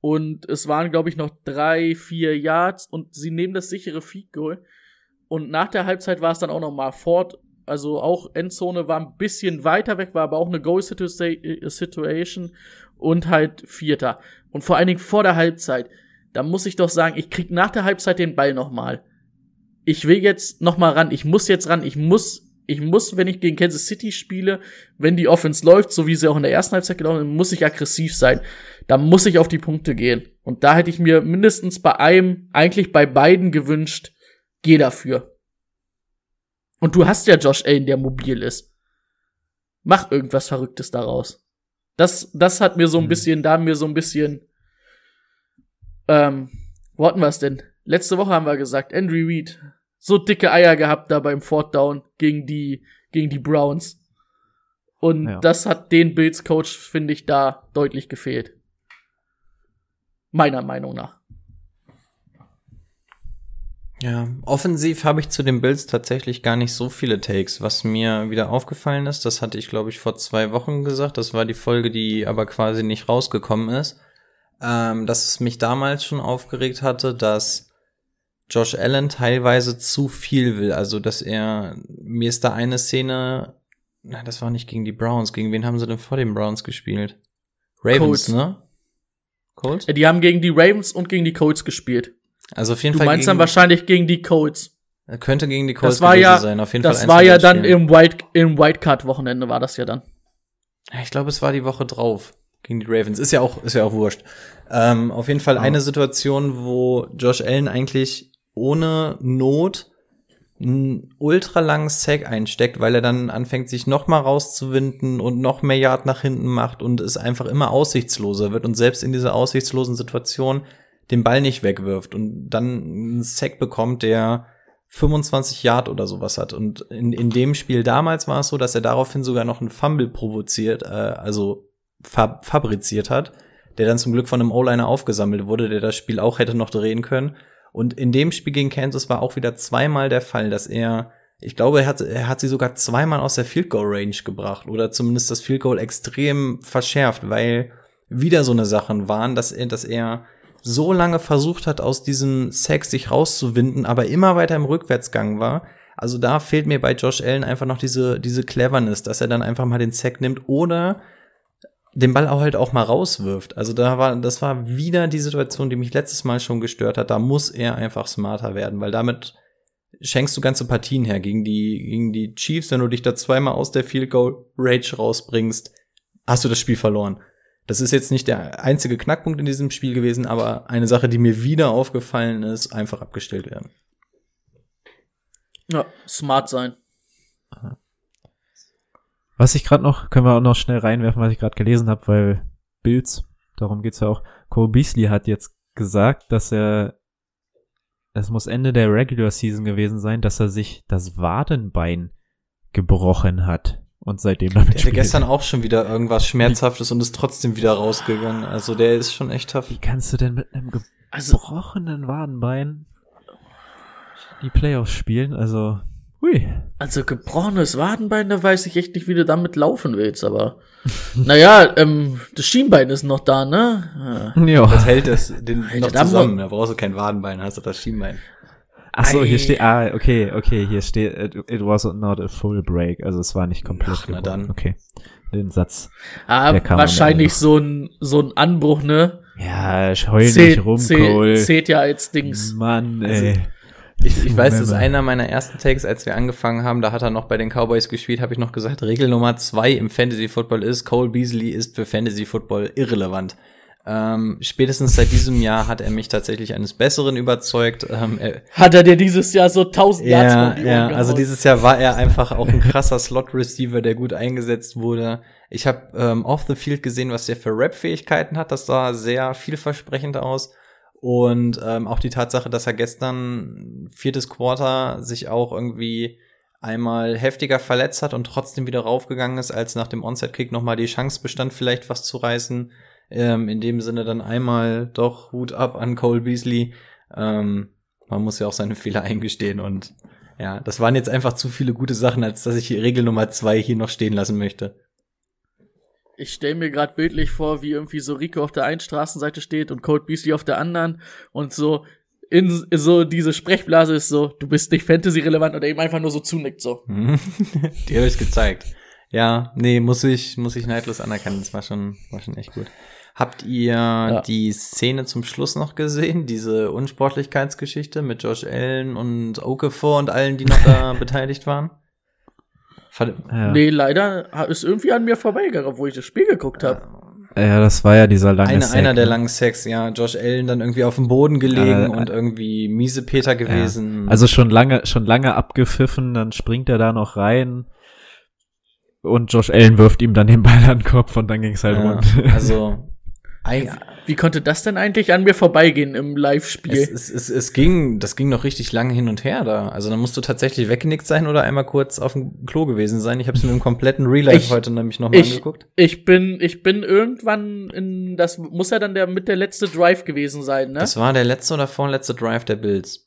Und es waren, glaube ich, noch drei, vier Yards und sie nehmen das sichere Feed Goal. Und nach der Halbzeit war es dann auch noch mal Ford, also auch Endzone war ein bisschen weiter weg, war aber auch eine Goal Situa- Situation und halt Vierter. Und vor allen Dingen vor der Halbzeit, da muss ich doch sagen, ich krieg nach der Halbzeit den Ball noch mal. Ich will jetzt noch mal ran, ich muss jetzt ran, ich muss ich muss, wenn ich gegen Kansas City spiele, wenn die Offense läuft, so wie sie auch in der ersten Halbzeit gelaufen ist, muss ich aggressiv sein. Da muss ich auf die Punkte gehen. Und da hätte ich mir mindestens bei einem, eigentlich bei beiden gewünscht, geh dafür. Und du hast ja Josh Allen, der mobil ist. Mach irgendwas Verrücktes daraus. Das, das hat mir so ein Mhm. bisschen, da haben mir so ein bisschen, ähm, wo hatten wir es denn? Letzte Woche haben wir gesagt, Andrew Reid, so dicke Eier gehabt da beim Fourth Down gegen die, gegen die Browns. Und Ja. das hat den Bills Coach, finde ich, da deutlich gefehlt. Meiner Meinung nach. Ja, offensiv habe ich zu den Bills tatsächlich gar nicht so viele Takes. Was mir wieder aufgefallen ist, das hatte ich, glaube ich, vor zwei Wochen gesagt. Das war die Folge, die aber quasi nicht rausgekommen ist. Ähm, dass es mich damals schon aufgeregt hatte, dass Josh Allen teilweise zu viel will. Also, dass er, mir ist da eine Szene, na, das war nicht gegen die Browns. Gegen wen haben sie denn vor den Browns gespielt? Ravens, Colts. ne? Colts? Ja, Die haben gegen die Ravens und gegen die Colts gespielt. Also auf jeden Du Fall. meinst dann wahrscheinlich gegen die Colts. Könnte gegen die Colts Das gewesen ja, sein. Auf jeden Fall das war ja dann Spielen. im White, im Wildcard-Wochenende war das ja dann. Ja, Ich glaube, es war die Woche drauf gegen die Ravens. Ist ja auch, ist ja auch wurscht. Ähm, auf jeden Fall eine Situation, wo Josh Allen eigentlich ohne Not einen ultra langen Sack einsteckt, weil er dann anfängt, sich noch mal rauszuwinden und noch mehr Yard nach hinten macht und es einfach immer aussichtsloser wird und selbst in dieser aussichtslosen Situation den Ball nicht wegwirft und dann einen Sack bekommt, der 25 Yard oder sowas hat. Und in, in dem Spiel damals war es so, dass er daraufhin sogar noch einen Fumble provoziert, äh, also fab fabriziert hat, der dann zum Glück von einem O-Liner aufgesammelt wurde, der das Spiel auch hätte noch drehen können. Und in dem Spiel gegen Kansas war auch wieder zweimal der Fall, dass er, ich glaube, er hat, er hat sie sogar zweimal aus der Field Goal Range gebracht oder zumindest das Field Goal extrem verschärft, weil wieder so eine Sachen waren, dass er, dass er so lange versucht hat, aus diesem Sex sich rauszuwinden, aber immer weiter im Rückwärtsgang war. Also da fehlt mir bei Josh Allen einfach noch diese, diese Cleverness, dass er dann einfach mal den Sack nimmt oder den Ball auch halt auch mal rauswirft. Also da war, das war wieder die Situation, die mich letztes Mal schon gestört hat. Da muss er einfach smarter werden, weil damit schenkst du ganze Partien her gegen die, gegen die Chiefs, wenn du dich da zweimal aus der Field Goal Rage rausbringst, hast du das Spiel verloren. Das ist jetzt nicht der einzige Knackpunkt in diesem Spiel gewesen, aber eine Sache, die mir wieder aufgefallen ist, einfach abgestellt werden. Ja, smart sein. Was ich gerade noch, können wir auch noch schnell reinwerfen, was ich gerade gelesen habe, weil Bills, darum geht's ja auch. Cole Beasley hat jetzt gesagt, dass er, es muss Ende der Regular Season gewesen sein, dass er sich das Wadenbein gebrochen hat und seitdem damit Der hatte gestern auch schon wieder irgendwas Schmerzhaftes und ist trotzdem wieder rausgegangen. Also der ist schon echt tough. Wie kannst du denn mit einem Also, gebrochenen Wadenbein die Playoffs spielen? Also, hui. also gebrochenes Wadenbein, da weiß ich echt nicht, wie du damit laufen willst, aber [laughs] naja, ähm, das Schienbein ist noch da, ne? Ja. Ja. Das hält das den Alter, noch da zusammen. Da brauchst du kein Wadenbein, hast du das Schienbein. Ach so, hier steht, ah, okay, okay, hier steht, it, it was not a full break, also es war nicht komplett. Ach, na gebrochen. dann. Okay. Den Satz. Ah, Der kam am wahrscheinlich so ein, so ein Anbruch, ne? Ja, heul Zählt, nicht rum, zählt, Cole. zählt ja als Dings. Mann, Also, ey. Ich, ich weiß, das ist einer meiner ersten Takes, als wir angefangen haben, da hat er noch bei den Cowboys gespielt, habe ich noch gesagt, Regel Nummer zwei im Fantasy Football ist, Cole Beasley ist für Fantasy Football irrelevant. Ähm, spätestens seit diesem Jahr hat er mich tatsächlich eines Besseren überzeugt. Ähm, er, Hat er dir dieses Jahr so 1000 Yards ja, Ohren ja, also dieses Jahr war er einfach auch ein krasser Slot-Receiver, der gut eingesetzt wurde. Ich habe ähm, off the field gesehen, was der für Rap-Fähigkeiten hat. Das sah sehr vielversprechend aus. Und ähm, auch die Tatsache, dass er gestern viertes Quarter sich auch irgendwie einmal heftiger verletzt hat und trotzdem wieder raufgegangen ist, als nach dem Onset-Kick nochmal die Chance bestand, vielleicht was zu reißen. Ähm, in dem Sinne dann einmal doch Hut ab an Cole Beasley. Ähm, man muss ja auch seine [laughs] Fehler eingestehen und ja, das waren jetzt einfach zu viele gute Sachen, als dass ich die Regel Nummer zwei hier noch stehen lassen möchte. Ich stelle mir gerade bildlich vor, wie irgendwie so Rico auf der einen Straßenseite steht und Cold Beasley auf der anderen und so in so diese Sprechblase ist so, du bist nicht Fantasy-relevant und er ihm einfach nur so zunickt so. [laughs] die habe ich gezeigt. Ja, nee, muss ich, muss ich neidlos anerkennen. Das war schon, war schon echt gut. Habt ihr die Szene zum Schluss noch gesehen? Diese Unsportlichkeitsgeschichte mit Josh Allen und Okafor und allen, die noch da [laughs] beteiligt waren? Fand- Ja. Nee, leider ist irgendwie an mir vorbeigegangen, obwohl ich das Spiel geguckt habe. ja, das war ja dieser lange Eine, Sack, einer der ne? langen Sex, ja. Josh Allen dann irgendwie auf dem Boden gelegen Äh, und irgendwie miese Peter gewesen. Also schon lange, schon lange abgepfiffen, dann springt er da noch rein und Josh Allen wirft ihm dann den Ball an den Kopf und dann ging's halt ja, rund. also [laughs] ein, Wie konnte das denn eigentlich an mir vorbeigehen im Live-Spiel? es, es, es, es ging, das ging noch richtig lange hin und her da. Also dann musst du tatsächlich weggenickt sein oder einmal kurz auf dem Klo gewesen sein. Ich habe es mir im kompletten Real Life Ich- heute nämlich nochmal angeguckt. ich bin, ich bin irgendwann in, das muss ja dann der mit der letzte Drive gewesen sein, ne? Das war der letzte oder vorletzte Drive der Bills.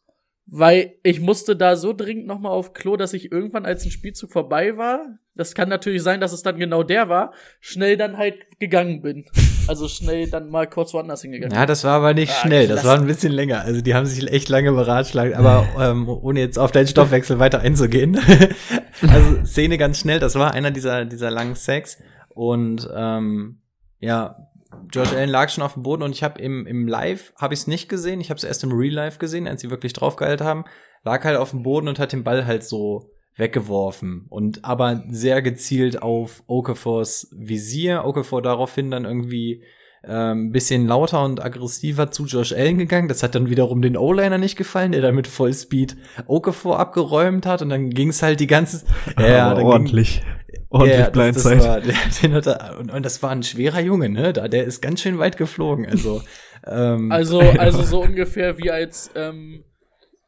Weil ich musste da so dringend noch mal auf Klo, dass ich irgendwann, als ein Spielzug vorbei war, das kann natürlich sein, dass es dann genau der war, schnell dann halt gegangen bin. Also schnell dann mal kurz woanders hingegangen. Ja, das war aber nicht Ah, schnell, das war ein bisschen länger. Also die haben sich echt lange beratschlagt, aber [laughs] ähm, ohne jetzt auf deinen Stoffwechsel weiter einzugehen. [laughs] also Szene ganz schnell, das war einer dieser, dieser langen Sex. Und ähm, ja, Josh Allen lag schon auf dem Boden und ich habe im, im Live, habe ich es nicht gesehen, ich habe es erst im Real Life gesehen, als sie wirklich draufgehalten haben, lag halt auf dem Boden und hat den Ball halt so weggeworfen und aber sehr gezielt auf Okafors Visier. Okafor daraufhin dann irgendwie ähm, ein bisschen lauter und aggressiver zu Josh Allen gegangen. Das hat dann wiederum den O-Liner nicht gefallen, der dann mit Vollspeed Okafor abgeräumt hat und dann ging es halt die ganze [laughs] ja, Aber dann ordentlich. ordentlich ja, das, das Blindside. war, der, [laughs] den hat er, und, und das war ein schwerer Junge, ne? Da, der ist ganz schön weit geflogen. Also, [laughs] ähm, Also, also so ungefähr wie als ähm,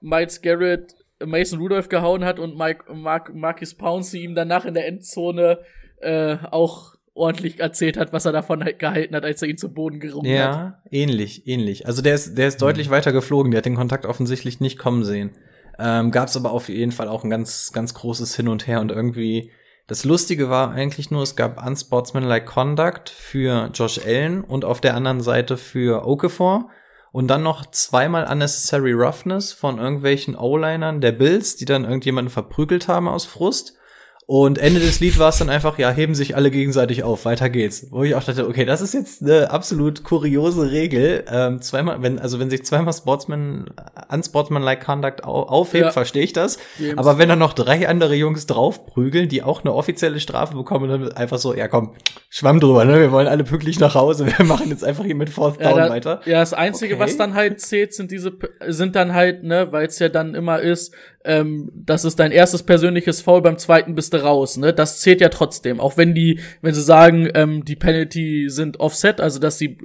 Miles Garrett Mason Rudolph gehauen hat und Mike, Mark, Marcus Pouncey ihm danach in der Endzone äh, auch ordentlich erzählt hat, was er davon halt gehalten hat, als er ihn zu Boden gerungen hat. Ja, ähnlich, ähnlich. Also der ist, der ist deutlich weiter geflogen. Der hat den Kontakt offensichtlich nicht kommen sehen. Ähm, Gab es aber auf jeden Fall auch ein ganz, ganz großes Hin und Her und irgendwie. Das Lustige war eigentlich nur, es gab unsportsmanlike Conduct für Josh Allen und auf der anderen Seite für Okafor und dann noch zweimal unnecessary roughness von irgendwelchen O-Linern der Bills, die dann irgendjemanden verprügelt haben aus Frust. Und Ende des Lied war es dann einfach, ja, heben sich alle gegenseitig auf, weiter geht's. Wo ich auch dachte, okay, das ist jetzt eine absolut kuriose Regel. Ähm, zweimal, wenn, also wenn sich zweimal Sportsman, unsportsmanlike Conduct au aufhebt, Ja. verstehe ich das. James. Aber wenn dann noch drei andere Jungs draufprügeln, die auch eine offizielle Strafe bekommen, dann einfach so, ja komm, schwamm drüber, ne? Wir wollen alle pünktlich nach Hause. Wir machen jetzt einfach hier mit Fourth Ja, Down da, weiter. ja, das Einzige, Okay. was dann halt zählt, sind diese, sind dann halt, ne, weil es ja dann immer ist, ähm, das ist dein erstes persönliches Foul, beim zweiten bist du raus, ne? Das zählt ja trotzdem. Auch wenn die, wenn sie sagen, ähm, die Penalty sind offset, also dass sie,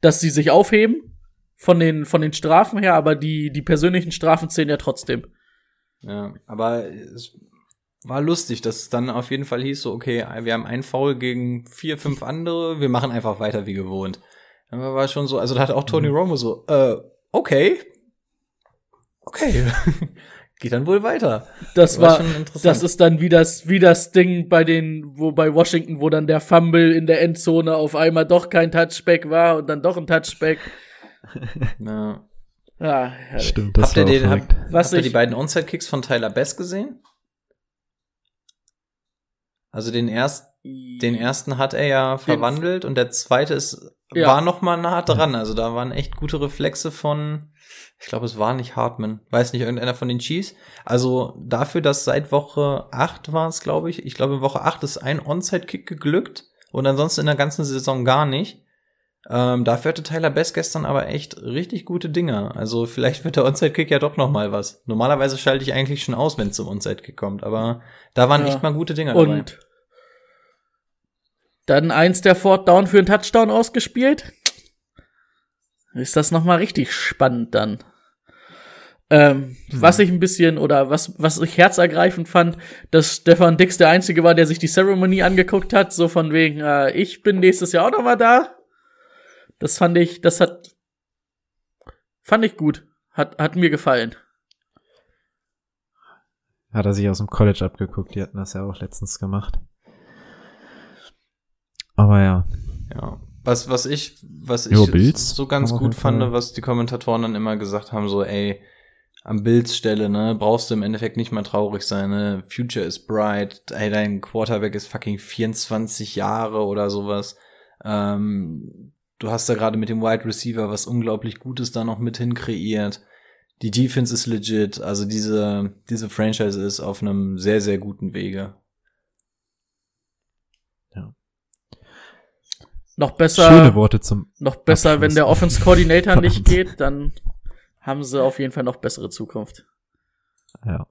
dass sie sich aufheben von den, von den Strafen her, aber die, die persönlichen Strafen zählen ja trotzdem. Ja, aber es war lustig, dass es dann auf jeden Fall hieß so, okay, wir haben einen Foul gegen vier, fünf andere, wir machen einfach weiter wie gewohnt. Dann war schon so, also da hat auch Tony Mhm. Romo so, äh, okay. Okay. [laughs] Geht dann wohl weiter. Das war, schon interessant. das ist dann wie das, wie das Ding bei den, wo bei Washington, wo dann der Fumble in der Endzone auf einmal doch kein Touchback war und dann doch ein Touchback. [laughs] Ja. Ja, herrlich. Stimmt, das Habt ihr war auch den, verrückt. habt, Was habt ihr die beiden Onside-Kicks von Tyler Best gesehen? Also den ersten, den ersten hat er ja verwandelt und der zweite ist, Ja. war noch mal nah dran. Also da waren echt gute Reflexe von, ich glaube, es war nicht Hartman, weiß nicht, irgendeiner von den Chiefs. Also dafür, dass seit Woche 8 war es, glaube ich, ich glaube in Woche 8 ist ein Onside-Kick geglückt und ansonsten in der ganzen Saison gar nicht. Ähm, dafür hatte Tyler Best gestern aber echt richtig gute Dinge. Also vielleicht wird der Onside-Kick ja doch noch mal was. Normalerweise schalte ich eigentlich schon aus, wenn es zum Onside-Kick kommt, aber da waren Ja. echt mal gute Dinge dabei. Und dann eins der Fourth Down für einen Touchdown ausgespielt. Ist das noch mal richtig spannend dann. Ähm, Was ich ein bisschen oder was was ich herzergreifend fand, dass Stefan Dix der einzige war, der sich die Ceremony angeguckt hat, so von wegen äh, ich bin nächstes Jahr auch noch mal da. Das fand ich, das hat fand ich gut, hat hat mir gefallen. Hat er sich aus dem College abgeguckt, die hatten das ja auch letztens gemacht. Aber ja. Ja. Was, was ich, was ich Jo, so ganz gut Fall- fand, was die Kommentatoren dann immer gesagt haben, so, ey, am Bills Stelle, ne, brauchst du im Endeffekt nicht mal traurig sein, ne, Future is bright, ey, dein Quarterback ist fucking 24 Jahre oder sowas, ähm, du hast da gerade mit dem Wide Receiver was unglaublich Gutes da noch mit hin kreiert, die Defense ist legit, also diese, diese Franchise ist auf einem sehr, sehr guten Wege. Noch besser Schöne Worte zum. noch besser, Abschluss. wenn der Offense Coordinator [laughs] nicht geht, dann haben sie auf jeden Fall noch bessere Zukunft. Ja.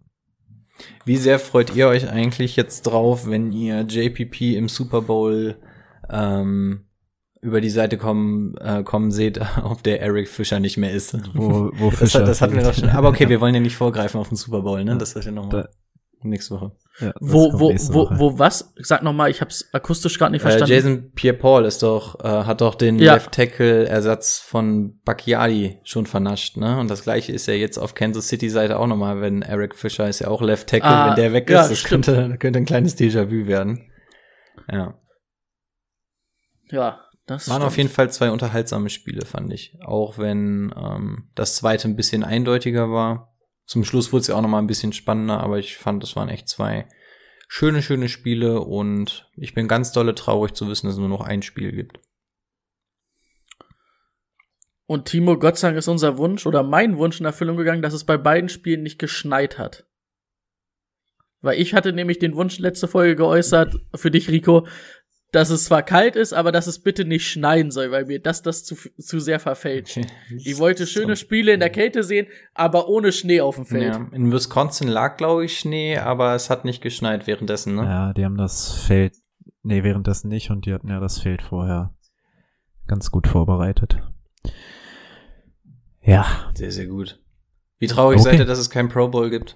Wie sehr freut ihr euch eigentlich jetzt drauf, wenn ihr JPP im Super Bowl ähm, über die Seite kommen, äh, kommen seht, [laughs] auf der Eric Fischer nicht mehr ist? Wo, wo das, Fischer hat, das hatten wir doch schon. Aber okay, wir wollen ja nicht vorgreifen auf den Super Bowl, ne? Das ist ja nochmal nächste Woche. Ja, Wo, wo, wo, wo was? Sag noch mal, ich hab's akustisch gerade nicht Äh, verstanden. Jason Pierre-Paul ist doch, äh, hat doch den Ja. Left Tackle Ersatz von Bacchiadi schon vernascht, ne? Und das gleiche ist ja jetzt auf Kansas City Seite auch nochmal, wenn Eric Fischer ist ja auch Left Tackle, Ah, wenn der weg ist, ja, das stimmt. könnte, könnte ein kleines Déjà-vu werden. Ja. ja, das Waren stimmt. auf jeden Fall zwei unterhaltsame Spiele, fand ich. Auch wenn ähm, das zweite ein bisschen eindeutiger war. Zum Schluss wurde es ja auch noch mal ein bisschen spannender, aber ich fand, es waren echt zwei schöne, schöne Spiele und ich bin ganz dolle traurig zu wissen, dass es nur noch ein Spiel gibt. Und Timo, Gott sei Dank ist unser Wunsch oder mein Wunsch in Erfüllung gegangen, dass es bei beiden Spielen nicht geschneit hat. Weil ich hatte nämlich den Wunsch letzte Folge geäußert, für dich, Rico, dass es zwar kalt ist, aber dass es bitte nicht schneien soll, weil mir das das zu, zu sehr verfälscht. Ich wollte schöne Spiele in der Kälte sehen, aber ohne Schnee auf dem Feld. Ja, in Wisconsin lag, glaube ich, Schnee, aber es hat nicht geschneit währenddessen, ne? Ja, die haben das Feld, nee, währenddessen nicht und die hatten ja das Feld vorher ganz gut vorbereitet. Ja, Sehr, sehr gut. Wie traurig Okay. seid ihr, dass es kein Pro Bowl gibt?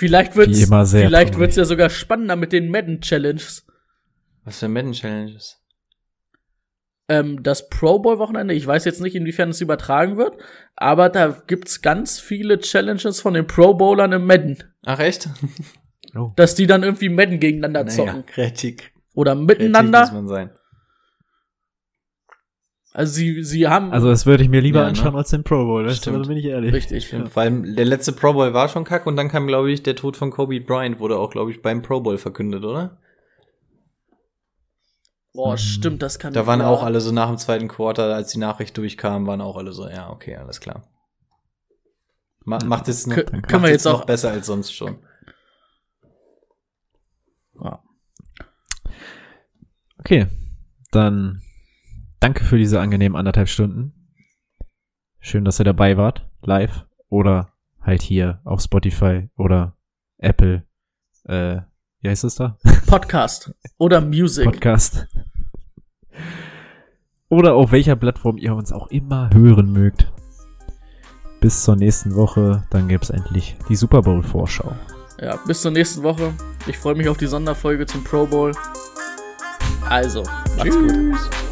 Vielleicht wird's, vielleicht wird's ja sogar spannender mit den Madden Challenges. Was für Madden Challenges? ähm, das Pro Bowl Wochenende. Ich weiß jetzt nicht, inwiefern es übertragen wird, aber da gibt's ganz viele Challenges von den Pro Bowlern im Madden, Ach, echt? oh, dass die dann irgendwie Madden gegeneinander Naja, zocken kreativ. oder Kreativ muss miteinander. man sein. Also sie sie haben also das würde ich mir lieber Ja, ne? anschauen als den Pro Bowl, weißt du, Stimmt. also bin ich ehrlich. richtig. Ja. Vor allem der letzte Pro Bowl war schon kack und dann kam, glaube ich, der Tod von Kobe Bryant wurde auch, glaube ich, beim Pro Bowl verkündet, oder? Boah, stimmt, das kann Da waren ja. auch alle so nach dem zweiten Quarter, als die Nachricht durchkam, waren auch alle so, ja, okay, alles klar. Ma macht es noch, Kö- macht können wir jetzt noch auch- besser als sonst schon. Ja. Okay, dann danke für diese angenehmen anderthalb Stunden. Schön, dass ihr dabei wart, live oder halt hier auf Spotify oder Apple. Äh, wie heißt es da? [laughs] Podcast oder Music. Podcast. oder auf welcher Plattform ihr uns auch immer hören mögt. Bis zur nächsten Woche, dann gibt's endlich die Super Bowl Vorschau. Ja, bis zur nächsten Woche. Ich freue mich auf die Sonderfolge zum Pro Bowl. Also, macht's gut.